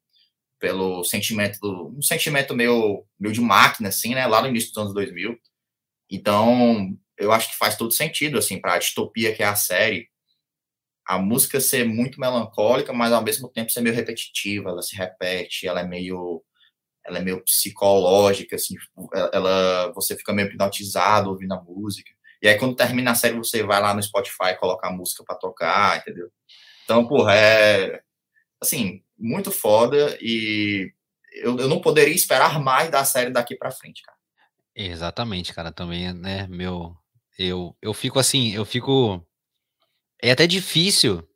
pelo sentimento, um sentimento meio, meio de máquina, assim, né, lá no início dos anos 2000. Então, eu acho que faz todo sentido, assim, para a distopia que é a série, a música ser muito melancólica, mas ao mesmo tempo ser meio repetitiva, ela se repete, ela é meio ela é meio psicológica, assim, tipo, ela você fica meio hipnotizado ouvindo a música. E aí quando termina a série você vai lá no Spotify, coloca a música para tocar, entendeu? Então, porra, é assim, muito foda e eu, eu não poderia esperar mais da série daqui para frente, cara. Exatamente, cara, também, né, meu eu eu fico assim, eu fico é até difícil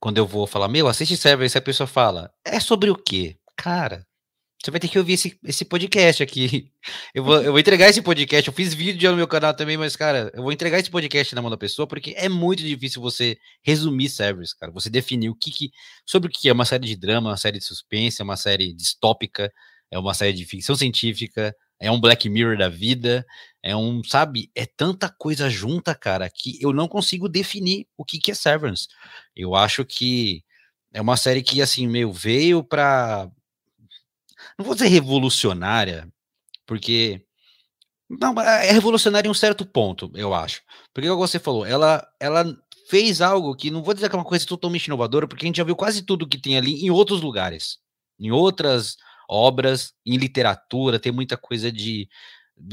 quando eu vou falar, meu, assiste server, e a pessoa fala, é sobre o quê? Cara, você vai ter que ouvir esse, esse podcast aqui. Eu vou, eu vou entregar esse podcast. Eu fiz vídeo no meu canal também, mas, cara, eu vou entregar esse podcast na mão da pessoa, porque é muito difícil você resumir servers, cara. Você definir o que, que sobre o que é uma série de drama, uma série de suspense, é uma série distópica, é uma série de ficção científica, é um Black Mirror da vida, é um, sabe, é tanta coisa junta, cara, que eu não consigo definir o que, que é Severance. Eu acho que é uma série que, assim, meu, veio pra. Não vou dizer revolucionária, porque. Não, é revolucionária em um certo ponto, eu acho. Porque, como você falou, ela, ela fez algo que não vou dizer que é uma coisa totalmente inovadora, porque a gente já viu quase tudo que tem ali em outros lugares, em outras obras, em literatura, tem muita coisa de.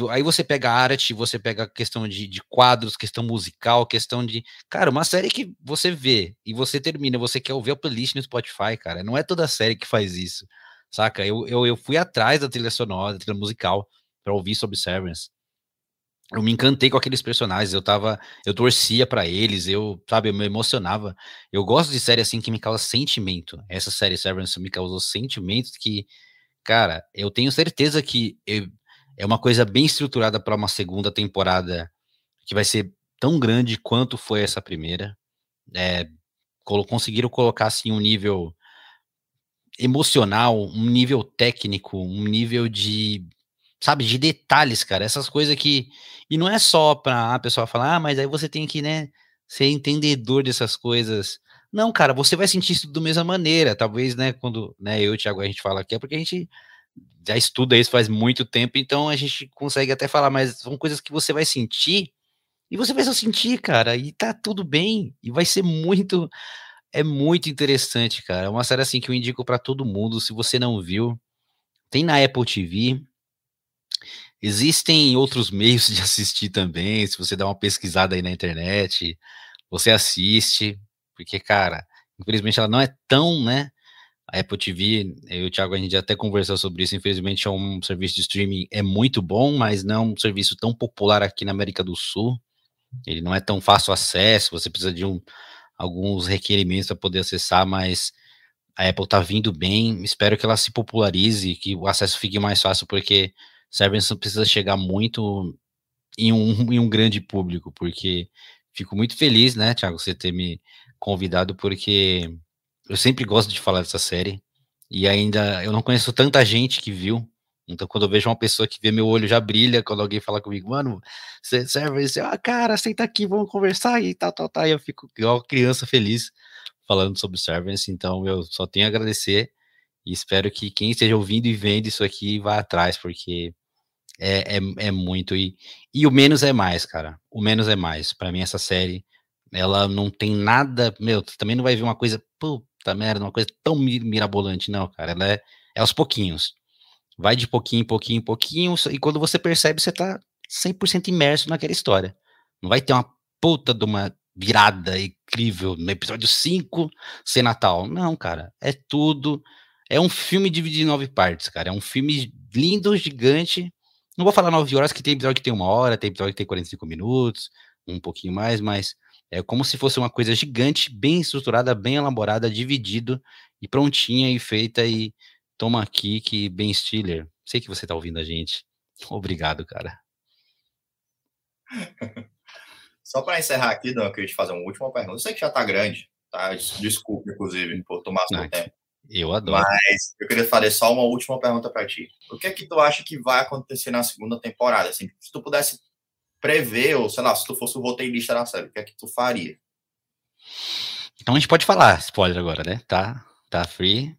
Aí você pega arte, você pega questão de, de quadros, questão musical, questão de. Cara, uma série que você vê e você termina, você quer ouvir a playlist no Spotify, cara. Não é toda série que faz isso, saca? Eu, eu, eu fui atrás da trilha sonora, da trilha musical, para ouvir sobre Severance eu me encantei com aqueles personagens, eu tava, eu torcia para eles, eu, sabe, eu me emocionava. Eu gosto de série assim que me causa sentimento. Essa série Severance me causou sentimentos que Cara, eu tenho certeza que eu, é uma coisa bem estruturada para uma segunda temporada que vai ser tão grande quanto foi essa primeira. É, conseguiram colocar assim um nível emocional, um nível técnico, um nível de, sabe, de detalhes, cara. Essas coisas que e não é só para a pessoa falar, ah, mas aí você tem que, né, ser entendedor dessas coisas não, cara, você vai sentir isso da mesma maneira. Talvez, né, quando né, eu e o Thiago a gente fala aqui, é porque a gente já estuda isso faz muito tempo, então a gente consegue até falar, mas são coisas que você vai sentir e você vai só sentir, cara, e tá tudo bem, e vai ser muito É muito interessante, cara. É uma série assim que eu indico para todo mundo. Se você não viu, tem na Apple TV. Existem outros meios de assistir também. Se você dá uma pesquisada aí na internet, você assiste, porque, cara, infelizmente ela não é tão, né? A Apple TV, eu e o Thiago, a gente até conversou sobre isso. Infelizmente, é um serviço de streaming é muito bom, mas não é um serviço tão popular aqui na América do Sul. Ele não é tão fácil acesso, você precisa de um, alguns requerimentos para poder acessar, mas a Apple está vindo bem. Espero que ela se popularize, que o acesso fique mais fácil, porque Severance precisa chegar muito em um, em um grande público, porque fico muito feliz, né, Thiago, você ter me convidado, porque eu sempre gosto de falar dessa série, e ainda eu não conheço tanta gente que viu, então, quando eu vejo uma pessoa que vê meu olho já brilha, quando alguém fala comigo, mano, você serve isso, ah, cara, senta aqui, vamos conversar e tal, tal, tal. E eu fico igual criança feliz falando sobre Servants. Então, eu só tenho a agradecer e espero que quem esteja ouvindo e vendo isso aqui vá atrás, porque é, é, é muito. E, e o menos é mais, cara. O menos é mais. Para mim, essa série, ela não tem nada. Meu, também não vai ver uma coisa, puta merda, uma coisa tão mirabolante, não, cara. Ela é, é aos pouquinhos vai de pouquinho em pouquinho em pouquinho, e quando você percebe, você tá 100% imerso naquela história. Não vai ter uma puta de uma virada incrível no episódio 5 ser Natal. Não, cara, é tudo. É um filme dividido em nove partes, cara. É um filme lindo, gigante. Não vou falar nove horas, que tem episódio que tem uma hora, tem episódio que tem 45 minutos, um pouquinho mais, mas é como se fosse uma coisa gigante, bem estruturada, bem elaborada, dividido e prontinha e feita e Toma aqui que Ben Stiller, sei que você tá ouvindo a gente. Obrigado, cara. Só para encerrar aqui, Dan, eu queria te fazer uma última pergunta. Eu sei que já tá grande, tá? Desculpe, inclusive, por tomar seu Não, tempo. Eu adoro. Mas eu queria fazer só uma última pergunta para ti. O que é que tu acha que vai acontecer na segunda temporada? Assim, se tu pudesse prever, ou sei lá, se tu fosse o roteirista da série, o que é que tu faria? Então a gente pode falar, spoiler agora, né? Tá, tá free.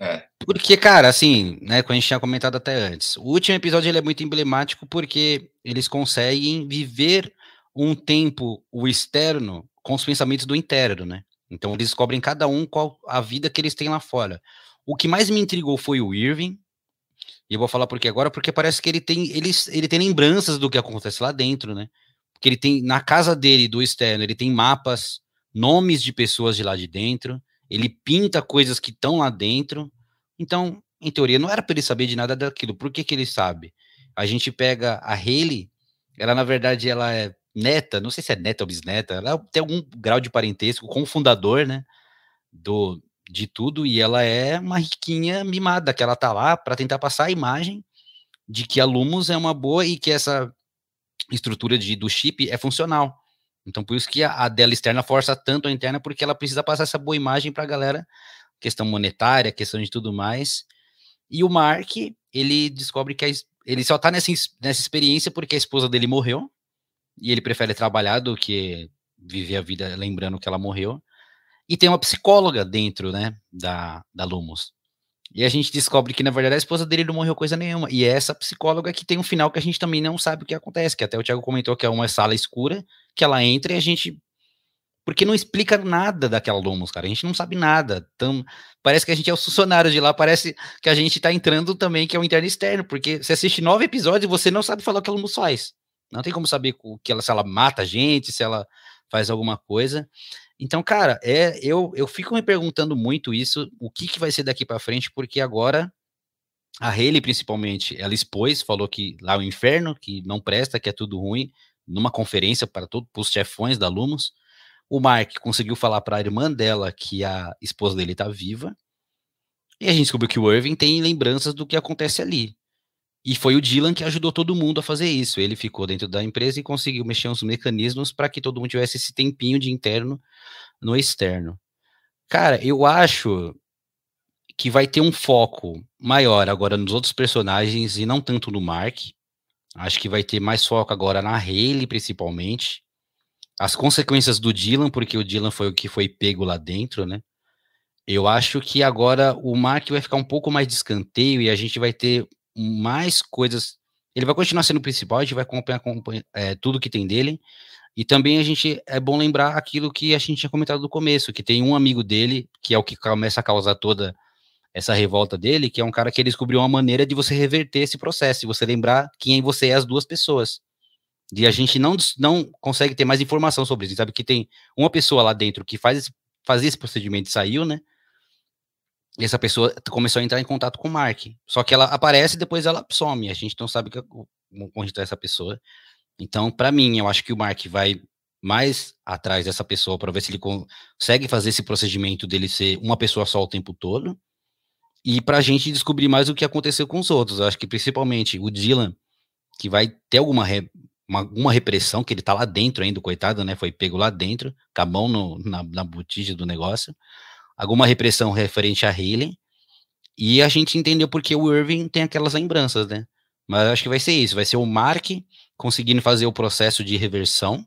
É. Porque, cara, assim, né, como a gente tinha comentado até antes, o último episódio ele é muito emblemático porque eles conseguem viver um tempo, o externo, com os pensamentos do interno, né? Então eles descobrem cada um qual a vida que eles têm lá fora. O que mais me intrigou foi o Irving, e eu vou falar porque agora, porque parece que ele tem, ele, ele tem lembranças do que acontece lá dentro, né? Porque ele tem, na casa dele, do externo, ele tem mapas, nomes de pessoas de lá de dentro, ele pinta coisas que estão lá dentro. Então, em teoria, não era para ele saber de nada daquilo. Por que, que ele sabe? A gente pega a Haley, ela na verdade ela é neta, não sei se é neta ou bisneta, ela tem algum grau de parentesco com o fundador, né, do de tudo e ela é uma riquinha mimada, que ela tá lá para tentar passar a imagem de que a Lumos é uma boa e que essa estrutura de, do chip é funcional. Então, por isso que a, a, dela externa força tanto a interna, porque ela precisa passar essa boa imagem para a galera, questão monetária, questão de tudo mais. E o Mark, ele descobre que a, ele só tá nessa, nessa experiência porque a esposa dele morreu, e ele prefere trabalhar do que viver a vida lembrando que ela morreu. E tem uma psicóloga dentro, né, da, da Lumos. E a gente descobre que, na verdade, a esposa dele não morreu coisa nenhuma. E é essa psicóloga que tem um final que a gente também não sabe o que acontece, que até o Thiago comentou que é uma sala escura, que ela entra e a gente. Porque não explica nada daquela Lumos, cara. A gente não sabe nada. Então, parece que a gente é o funcionário de lá, parece que a gente tá entrando também, que é o interno externo, porque você assiste nove episódios e você não sabe falar o que a Lumos faz. Não tem como saber o que ela, se ela mata a gente, se ela faz alguma coisa. Então, cara, é, eu, eu fico me perguntando muito isso, o que, que vai ser daqui para frente, porque agora a Haley, principalmente, ela expôs, falou que lá é o inferno, que não presta, que é tudo ruim, numa conferência para todos os chefões da Lumos. O Mark conseguiu falar para a irmã dela que a esposa dele está viva. E a gente descobriu que o Irving tem lembranças do que acontece ali. E foi o Dylan que ajudou todo mundo a fazer isso. Ele ficou dentro da empresa e conseguiu mexer uns mecanismos para que todo mundo tivesse esse tempinho de interno no externo. Cara, eu acho que vai ter um foco maior agora nos outros personagens e não tanto no Mark. Acho que vai ter mais foco agora na Haley, principalmente. As consequências do Dylan, porque o Dylan foi o que foi pego lá dentro, né? Eu acho que agora o Mark vai ficar um pouco mais de escanteio e a gente vai ter mais coisas. Ele vai continuar sendo o principal, a gente vai acompanhar, acompanhar é, tudo que tem dele. E também a gente é bom lembrar aquilo que a gente tinha comentado no começo, que tem um amigo dele, que é o que começa a causar toda essa revolta dele, que é um cara que ele descobriu uma maneira de você reverter esse processo, e você lembrar quem você é as duas pessoas. E a gente não, não consegue ter mais informação sobre isso. Sabe que tem uma pessoa lá dentro que faz esse, fazia esse procedimento e saiu, né? E essa pessoa começou a entrar em contato com o Mark. Só que ela aparece e depois ela some. A gente não sabe que, onde está essa pessoa. Então, para mim, eu acho que o Mark vai mais atrás dessa pessoa para ver se ele consegue fazer esse procedimento dele ser uma pessoa só o tempo todo. E para a gente descobrir mais o que aconteceu com os outros. Eu acho que principalmente o Dylan, que vai ter alguma re, uma, uma repressão, que ele tá lá dentro ainda, coitado, né? Foi pego lá dentro, com a mão no, na, na botija do negócio. Alguma repressão referente a Haley. E a gente entendeu porque o Irving tem aquelas lembranças, né? Mas acho que vai ser isso, vai ser o Mark conseguindo fazer o processo de reversão.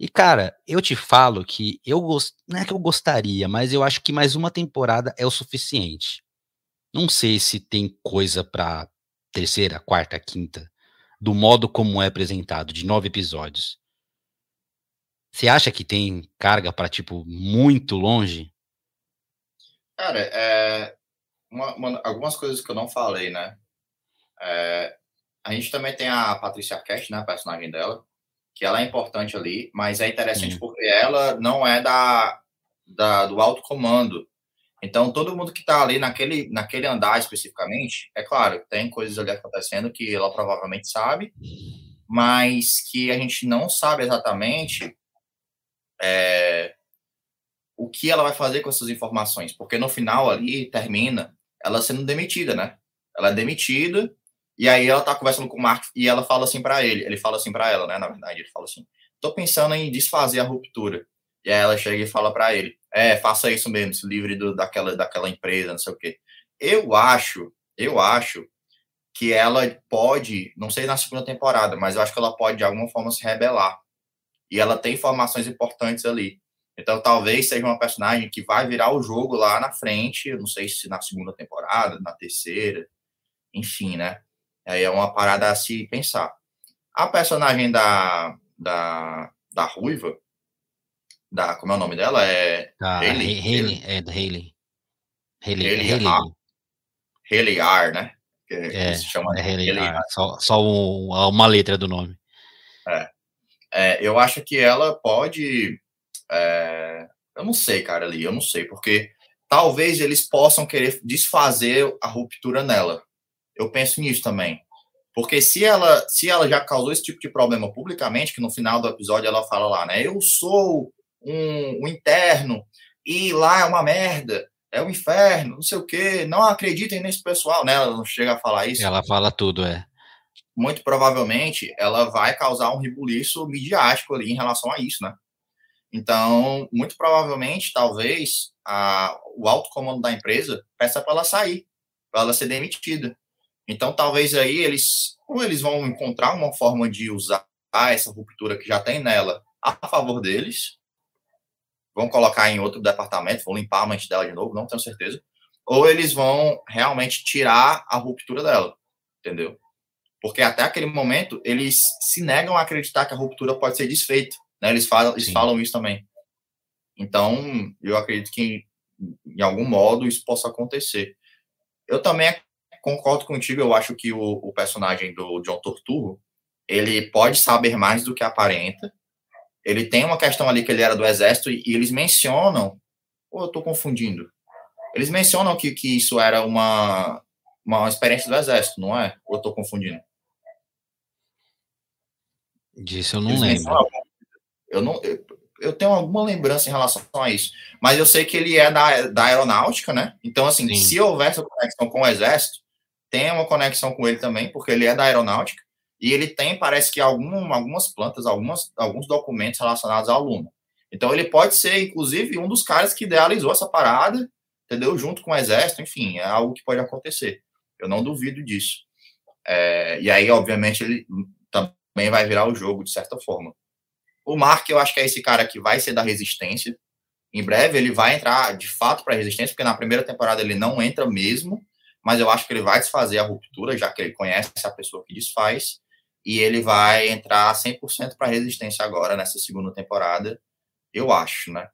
E, cara, eu te falo que eu gost... não é que eu gostaria, mas eu acho que mais uma temporada é o suficiente. Não sei se tem coisa pra terceira, quarta, quinta, do modo como é apresentado, de nove episódios. Você acha que tem carga para tipo, muito longe? Cara, é, uma, uma, algumas coisas que eu não falei, né? É, a gente também tem a Patrícia Cash, né, a personagem dela, que ela é importante ali, mas é interessante Sim. porque ela não é da, da do alto comando. Então, todo mundo que está ali naquele, naquele andar especificamente, é claro, tem coisas ali acontecendo que ela provavelmente sabe, mas que a gente não sabe exatamente é, o que ela vai fazer com essas informações, porque no final ali termina ela sendo demitida, né? Ela é demitida e aí ela tá conversando com o Mark e ela fala assim para ele, ele fala assim para ela, né? Na verdade, ele fala assim: "Tô pensando em desfazer a ruptura". E aí ela chega e fala para ele: "É, faça isso mesmo, se livre do, daquela daquela empresa, não sei o quê". Eu acho, eu acho que ela pode, não sei na segunda temporada, mas eu acho que ela pode de alguma forma se rebelar. E ela tem informações importantes ali. Então talvez seja uma personagem que vai virar o jogo lá na frente, não sei se na segunda temporada, na terceira, enfim, né? Aí é uma parada a se pensar. A personagem da, da, da Ruiva, da, como é o nome dela? É da Hayley, Hayley, é da Hayley. Hayley, Hayley, Hayley. Hayley R, né? Que, é, se chama é Hayley, Hayley R. Só, só um, uma letra do nome. É. é. eu acho que ela pode. É, eu não sei, cara, ali, eu não sei, porque talvez eles possam querer desfazer a ruptura nela. Eu penso nisso também. Porque se ela, se ela já causou esse tipo de problema publicamente, que no final do episódio ela fala lá, né? Eu sou um, um interno e lá é uma merda, é o um inferno, não sei o quê, não acreditem nesse pessoal, né? Ela não chega a falar isso. Ela fala tudo, é. Muito provavelmente ela vai causar um rebuliço midiático ali em relação a isso, né? Então, muito provavelmente, talvez, a, o alto comando da empresa peça para ela sair, para ela ser demitida. Então, talvez aí eles, ou eles vão encontrar uma forma de usar essa ruptura que já tem nela a favor deles, vão colocar em outro departamento, vão limpar a mente dela de novo, não tenho certeza, ou eles vão realmente tirar a ruptura dela, entendeu? Porque até aquele momento eles se negam a acreditar que a ruptura pode ser desfeita, né? Eles falam, eles falam isso também. Então, eu acredito que em algum modo isso possa acontecer. Eu também concordo contigo, eu acho que o, o personagem do John Torturro, ele pode saber mais do que aparenta. Ele tem uma questão ali que ele era do exército e, e eles mencionam, ou eu estou confundindo? Eles mencionam que, que isso era uma, uma experiência do exército, não é? Ou eu estou confundindo? Disso eu não eles lembro. Eu não, eu, eu, tenho alguma lembrança em relação a isso, mas eu sei que ele é da, da aeronáutica, né? Então, assim, Sim. se houvesse conexão com o exército, tem uma conexão com ele também, porque ele é da aeronáutica, e ele tem, parece que, algum, algumas plantas, algumas, alguns documentos relacionados ao aluno. Então, ele pode ser, inclusive, um dos caras que idealizou essa parada, entendeu? Junto com o exército, enfim, é algo que pode acontecer. Eu não duvido disso. É, e aí, obviamente, ele também vai virar o jogo, de certa forma. O Mark, eu acho que é esse cara que vai ser da resistência. Em breve, ele vai entrar, de fato, para a resistência, porque na primeira temporada ele não entra mesmo mas eu acho que ele vai desfazer a ruptura, já que ele conhece a pessoa que desfaz. e ele vai entrar 100% para resistência agora nessa segunda temporada, eu acho, né?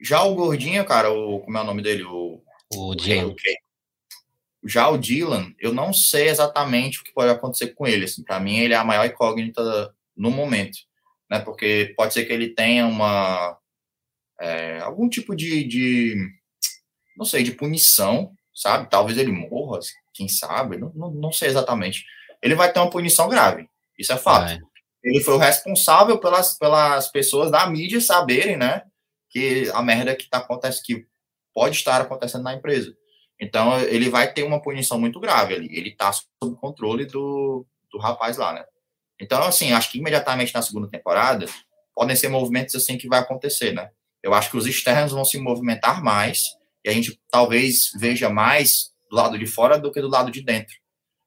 Já o gordinho, cara, o como é o nome dele, o o Dylan. Já o Dylan, eu não sei exatamente o que pode acontecer com ele. Assim, para mim, ele é a maior incógnita no momento, né? Porque pode ser que ele tenha uma é, algum tipo de, de, não sei, de punição, sabe? Talvez ele morra, quem sabe? Não, não, não sei exatamente. Ele vai ter uma punição grave, isso é fato. É. Ele foi o responsável pelas, pelas pessoas da mídia saberem, né? Que a merda que tá acontecendo, que pode estar acontecendo na empresa. Então, ele vai ter uma punição muito grave ali. Ele está sob controle do, do rapaz lá, né? Então, assim, acho que imediatamente na segunda temporada podem ser movimentos assim que vai acontecer, né? Eu acho que os externos vão se movimentar mais e a gente talvez veja mais do lado de fora do que do lado de dentro.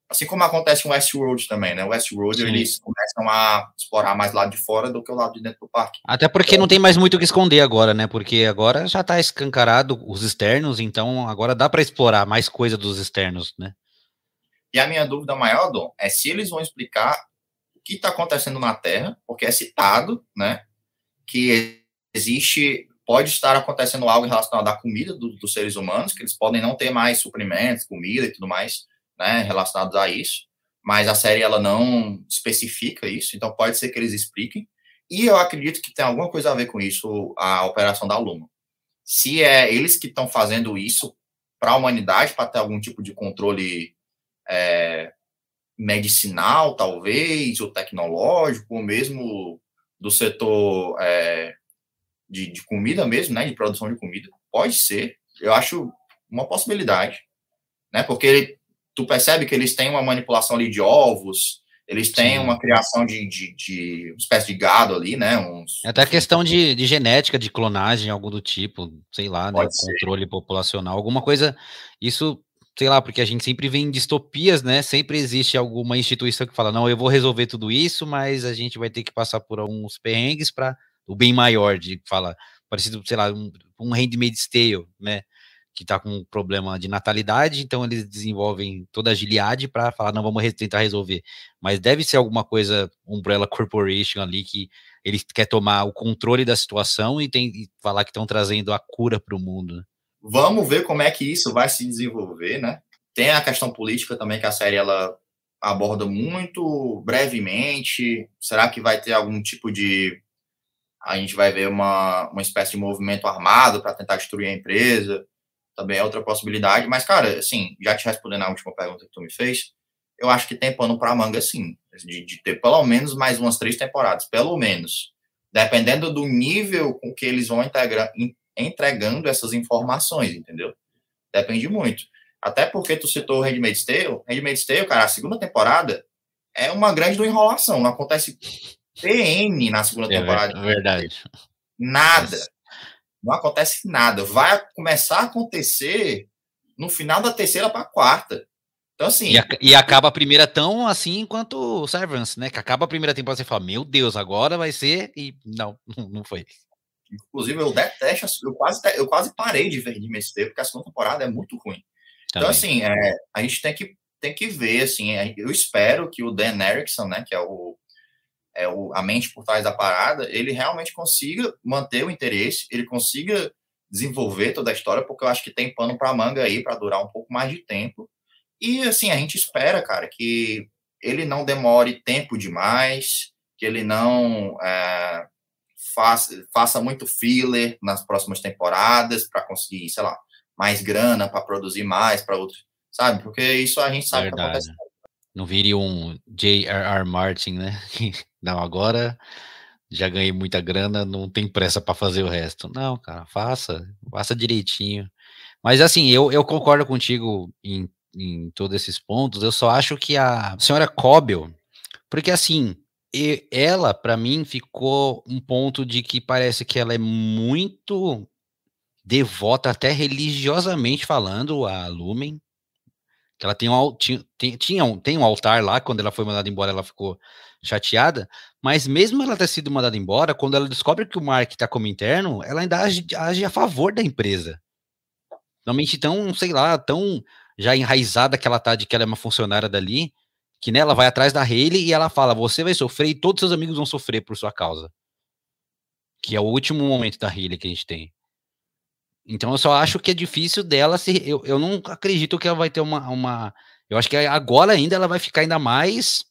Assim como acontece em Westworld também, né? O Westworld, Sim. eles começam a explorar mais lado de fora do que o lado de dentro do parque. Até porque então, não tem mais muito o que esconder agora, né? Porque agora já está escancarado os externos, então agora dá para explorar mais coisa dos externos, né? E a minha dúvida maior, Dom, é se eles vão explicar o que está acontecendo na Terra, porque é citado, né? Que existe, pode estar acontecendo algo relacionado à comida do, dos seres humanos, que eles podem não ter mais suprimentos, comida e tudo mais né, relacionados a isso, mas a série ela não especifica isso, então pode ser que eles expliquem. E eu acredito que tem alguma coisa a ver com isso a operação da Luma. Se é eles que estão fazendo isso para a humanidade, para ter algum tipo de controle é, medicinal, talvez, ou tecnológico, ou mesmo do setor é, de, de comida mesmo, né, de produção de comida, pode ser. Eu acho uma possibilidade, né, porque tu percebe que eles têm uma manipulação ali de ovos, eles têm Sim. uma criação de, de, de, uma espécie de gado ali, né? Uns, é Até questão de, de genética, de clonagem, algo do tipo, sei lá, né? Controle populacional, alguma coisa. Isso, sei lá, porque a gente sempre vê em distopias, né? Sempre existe alguma instituição que fala, não, eu vou resolver tudo isso, mas a gente vai ter que passar por alguns perrengues para o bem maior, de fala, parecido, sei lá, um, um handmaid's tale, né? que está com um problema de natalidade, então eles desenvolvem toda a Gilead para falar, não, vamos tentar resolver. Mas deve ser alguma coisa, Umbrella Corporation ali, que ele quer tomar o controle da situação e tem e falar que estão trazendo a cura para o mundo. Né? Vamos ver como é que isso vai se desenvolver, né? Tem a questão política também que a série ela aborda muito brevemente. Será que vai ter algum tipo de a gente vai ver uma, uma espécie de movimento armado para tentar destruir a empresa? também é outra possibilidade. Mas, cara, assim, já te respondendo a última pergunta que tu me fez, eu acho que tem pano para manga, sim, de, de, ter pelo menos mais umas três temporadas, pelo menos. Dependendo do nível com que eles vão integra, entregando essas informações, entendeu? Depende muito. Até porque tu citou o Handmaid's Tale. Handmaid's Tale, cara, a segunda temporada é uma grande enrolação. Não acontece PN na segunda é temporada. É verdade. Nada não acontece nada. Vai começar a acontecer no final da terceira para a quarta. Então, assim. E, a, e, acaba a primeira tão assim quanto o Servants, né? Que acaba a primeira temporada e fala: Meu Deus, agora vai ser. E não, não foi. Inclusive, eu detesto, eu quase, eu quase parei de ver de MST, porque a segunda temporada é muito ruim. Então, Também. Então, assim, é, a gente tem que, tem que ver, assim, é, eu espero que o Dan Erickson, né, que é o é, o, a mente por trás da parada, ele realmente consiga manter o interesse, ele consiga desenvolver toda a história, porque eu acho que tem pano para manga aí para durar um pouco mais de tempo. E assim, a gente espera, cara, que ele não demore tempo demais, que ele não é, faça, faça muito filler nas próximas temporadas para conseguir, sei lá, mais grana para produzir mais para outros, sabe? Porque isso a gente sabe Verdade. que acontece. Não vire um J.R.R. Martin, né? Não, agora já ganhei muita grana, não tem pressa para fazer o resto. Não, cara, faça, faça direitinho. Mas assim, eu, eu concordo contigo em, em todos esses pontos. Eu só acho que a senhora Cobel, porque assim, ela para mim ficou um ponto de que parece que ela é muito devota até religiosamente falando a Lumen. Que ela tem um, tinha, tinha um, tem um altar lá, quando ela foi mandada embora, ela ficou chateada, mas mesmo ela ter sido mandada embora, quando ela descobre que o Mark está como interno, ela ainda age, age, a favor da empresa. Realmente tão, sei lá, tão já enraizada que ela tá de que ela é uma funcionária dali, que né, ela vai atrás da Hayley e ela fala: você vai sofrer e todos seus amigos vão sofrer por sua causa. Que é o último momento da Hayley que a gente tem. Então eu só acho que é difícil dela se. Eu, eu não acredito que ela vai ter uma, uma. Eu acho que agora ainda ela vai ficar ainda mais.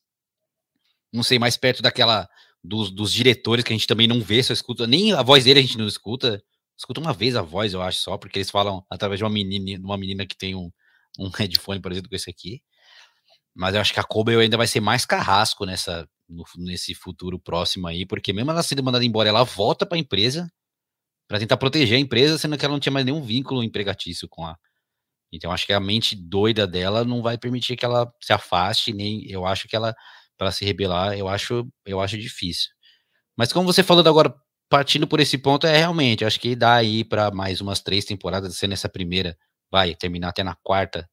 Não sei, mais perto daquela. Dos, dos diretores que a gente também não vê, só escuta. Nem a voz dele a gente não escuta. Escuta uma vez a voz, eu acho, só, porque eles falam através de uma menina, uma menina que tem um, um headphone parecido com esse aqui. Mas eu acho que a Kobe ainda vai ser mais carrasco nessa, no, nesse futuro próximo aí, porque mesmo ela sendo mandada embora, ela volta para a empresa para tentar proteger a empresa, sendo que ela não tinha mais nenhum vínculo empregatício com a. Então acho que a mente doida dela não vai permitir que ela se afaste, nem eu acho que ela para se rebelar, eu acho, eu acho difícil. Mas como você falou agora, partindo por esse ponto, é realmente, acho que dá aí para mais umas três temporadas, sendo essa primeira, vai terminar até na quarta,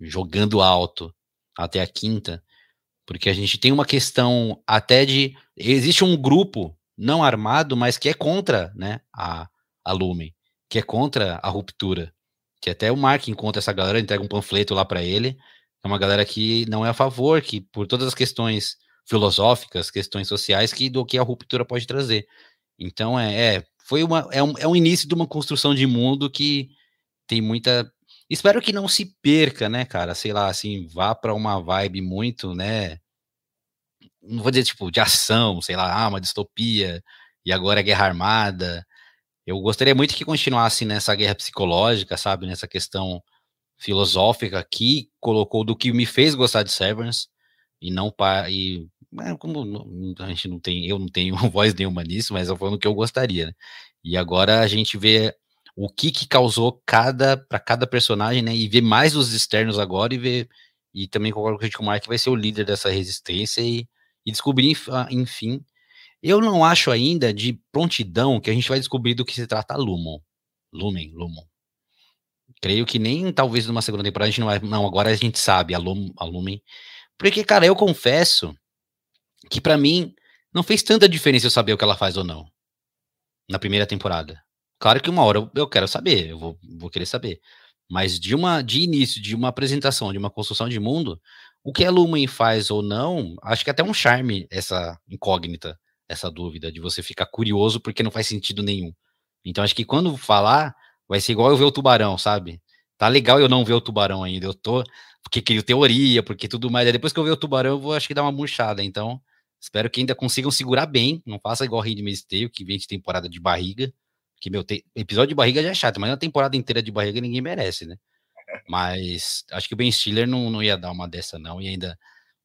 jogando alto até a quinta, porque a gente tem uma questão até de existe um grupo não armado, mas que é contra, né, a, a Lumen, que é contra a ruptura, que até o Mark encontra essa galera, entrega um panfleto lá para ele, é uma galera que não é a favor, que por todas as questões filosóficas, questões sociais, que do que a ruptura pode trazer. Então é, é foi uma é um, é um início de uma construção de mundo que tem muita Espero que não se perca, né, cara? Sei lá, assim, vá para uma vibe muito, né? Não vou dizer tipo de ação, sei lá, ah, uma distopia e agora é guerra armada. Eu gostaria muito que continuasse nessa guerra psicológica, sabe? Nessa questão filosófica que colocou do que me fez gostar de Severance e não para e é, como a gente não tem, eu não tenho voz nenhuma nisso, mas eu falando que eu gostaria. Né? E agora a gente vê o que que causou cada para cada personagem, né? E ver mais os externos agora e ver e também concordo com o Critical Mark vai ser o líder dessa resistência e, e descobrir ah, enfim. Eu não acho ainda de prontidão que a gente vai descobrir do que se trata Lumon. Lumen, Lumon. Creio que nem talvez numa segunda temporada a gente não vai. Não, agora a gente sabe a, Lum, a Lumen. Porque, cara, eu confesso que para mim não fez tanta diferença eu saber o que ela faz ou não. Na primeira temporada. Claro que uma hora eu, eu quero saber, eu vou, vou querer saber. Mas de uma de início, de uma apresentação, de uma construção de mundo, o que a Lumen faz ou não, acho que é até um charme essa incógnita, essa dúvida, de você ficar curioso porque não faz sentido nenhum. Então acho que quando falar, vai ser igual eu ver o tubarão, sabe? Tá legal eu não ver o tubarão ainda, eu tô, porque crio teoria, porque tudo mais. Aí depois que eu ver o tubarão, eu vou acho que dar uma murchada. Então, espero que ainda consigam segurar bem, não faça igual Handmaid's Tale, que vem de temporada de barriga, que, meu, te, episódio de barriga já é chato, mas a temporada inteira de barriga ninguém merece, né? Mas acho que o Ben Stiller não, não ia dar uma dessa, não. E ainda,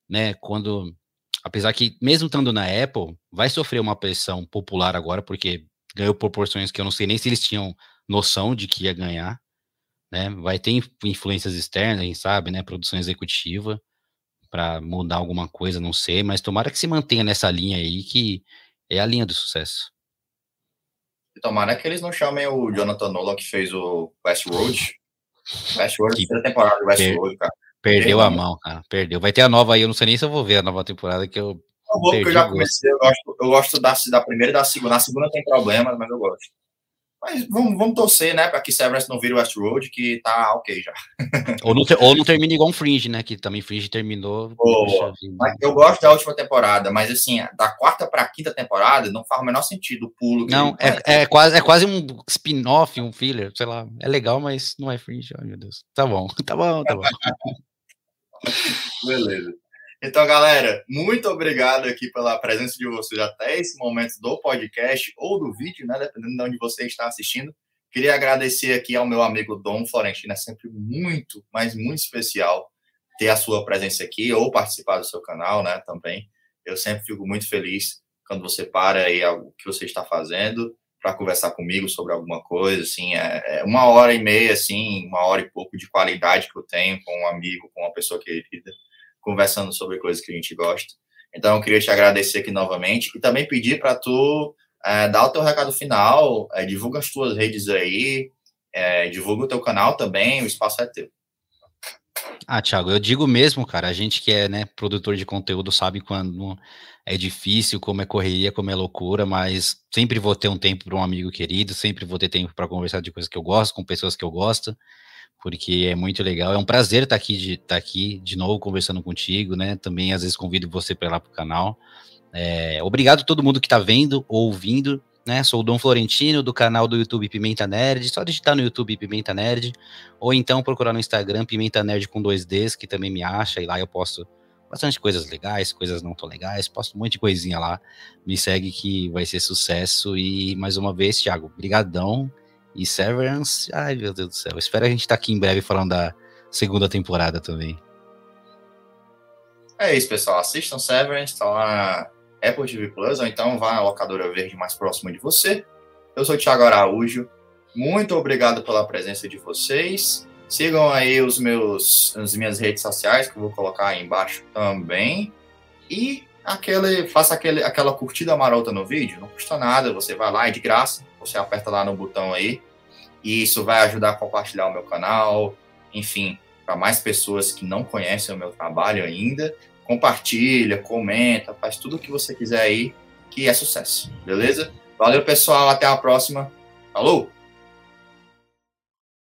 né, quando. Apesar que, mesmo estando na Apple, vai sofrer uma pressão popular agora, porque ganhou proporções que eu não sei nem se eles tinham noção de que ia ganhar. Né? Vai ter influências externas, quem sabe, né? Produção executiva para mudar alguma coisa, não sei, mas tomara que se mantenha nessa linha aí, que é a linha do sucesso. Tomara que eles não chamem o Jonathan Nolan que fez o Westworld. Westworld, terceira temporada do Westworld, cara. Perdeu a mão, cara. Perdeu. Vai ter a nova aí, eu não sei nem se eu vou ver a nova temporada que eu. Eu vou, porque eu já comecei, eu gosto, eu gosto da, da primeira e da segunda. Na segunda tem problemas, mas eu gosto. Mas vamos, vamos torcer, né, para que Severance não vire Westworld, que tá ok já. ou, não ou não termine igual um Fringe, né, que também Fringe terminou. Oh, eu gosto da última temporada, mas assim, da quarta para quinta temporada não faz o menor sentido o pulo. Não, é, é, quase, é quase um spin-off, um filler, sei lá. É legal, mas não é Fringe, ai meu Deus. Tá bom, tá bom, tá bom. Beleza. Então, galera, muito obrigado aqui pela presença de vocês até esse momento do podcast ou do vídeo, né? Dependendo de onde você está assistindo. Queria agradecer aqui ao meu amigo Dom Florentino, é sempre muito, mas muito especial ter a sua presença aqui ou participar do seu canal, né? Também. Eu sempre fico muito feliz quando você para aí o que você está fazendo para conversar comigo sobre alguma coisa, assim, é, é, uma hora e meia, assim, uma hora e pouco de qualidade que eu tenho com um amigo, com uma pessoa querida conversando sobre coisas que a gente gosta. Então, eu queria te agradecer aqui novamente e também pedir para tu é, dar o teu recado final, é, divulga as tuas redes aí, é, divulga o teu canal também, o espaço é teu. Ah, Thiago, eu digo mesmo, cara, a gente que é né, produtor de conteúdo sabe quando é difícil, como é correria, como é loucura, mas sempre vou ter um tempo para um amigo querido, sempre vou ter tempo para conversar de coisas que eu gosto, com pessoas que eu gosto. Porque é muito legal. É um prazer estar aqui de, estar aqui de novo conversando contigo, né? Também às vezes convido você para ir lá pro canal. É, obrigado a todo mundo que está vendo, ouvindo, né? Sou o Dom Florentino do canal do YouTube Pimenta Nerd. Só digitar no YouTube Pimenta Nerd ou então procurar no Instagram Pimenta Nerd com dois Ds, que também me acha e lá eu posto bastante coisas legais, coisas não tão legais, posto um monte de coisinha lá. Me segue que vai ser sucesso e mais uma vez, Thiago, brigadão e Severance. Ai, meu Deus do céu. Espero a gente estar tá aqui em breve falando da segunda temporada também. É isso, pessoal. Assistam Severance, tá lá na Apple TV Plus, ou então vá na locadora verde mais próxima de você. Eu sou o Thiago Araújo. Muito obrigado pela presença de vocês. Sigam aí os meus, as minhas redes sociais, que eu vou colocar aí embaixo também. E aquele, faça aquele, aquela curtida marota no vídeo, não custa nada, você vai lá, é de graça, você aperta lá no botão aí, e isso vai ajudar a compartilhar o meu canal, enfim, para mais pessoas que não conhecem o meu trabalho ainda, compartilha, comenta, faz tudo o que você quiser aí, que é sucesso, beleza? Valeu, pessoal, até a próxima. Falou!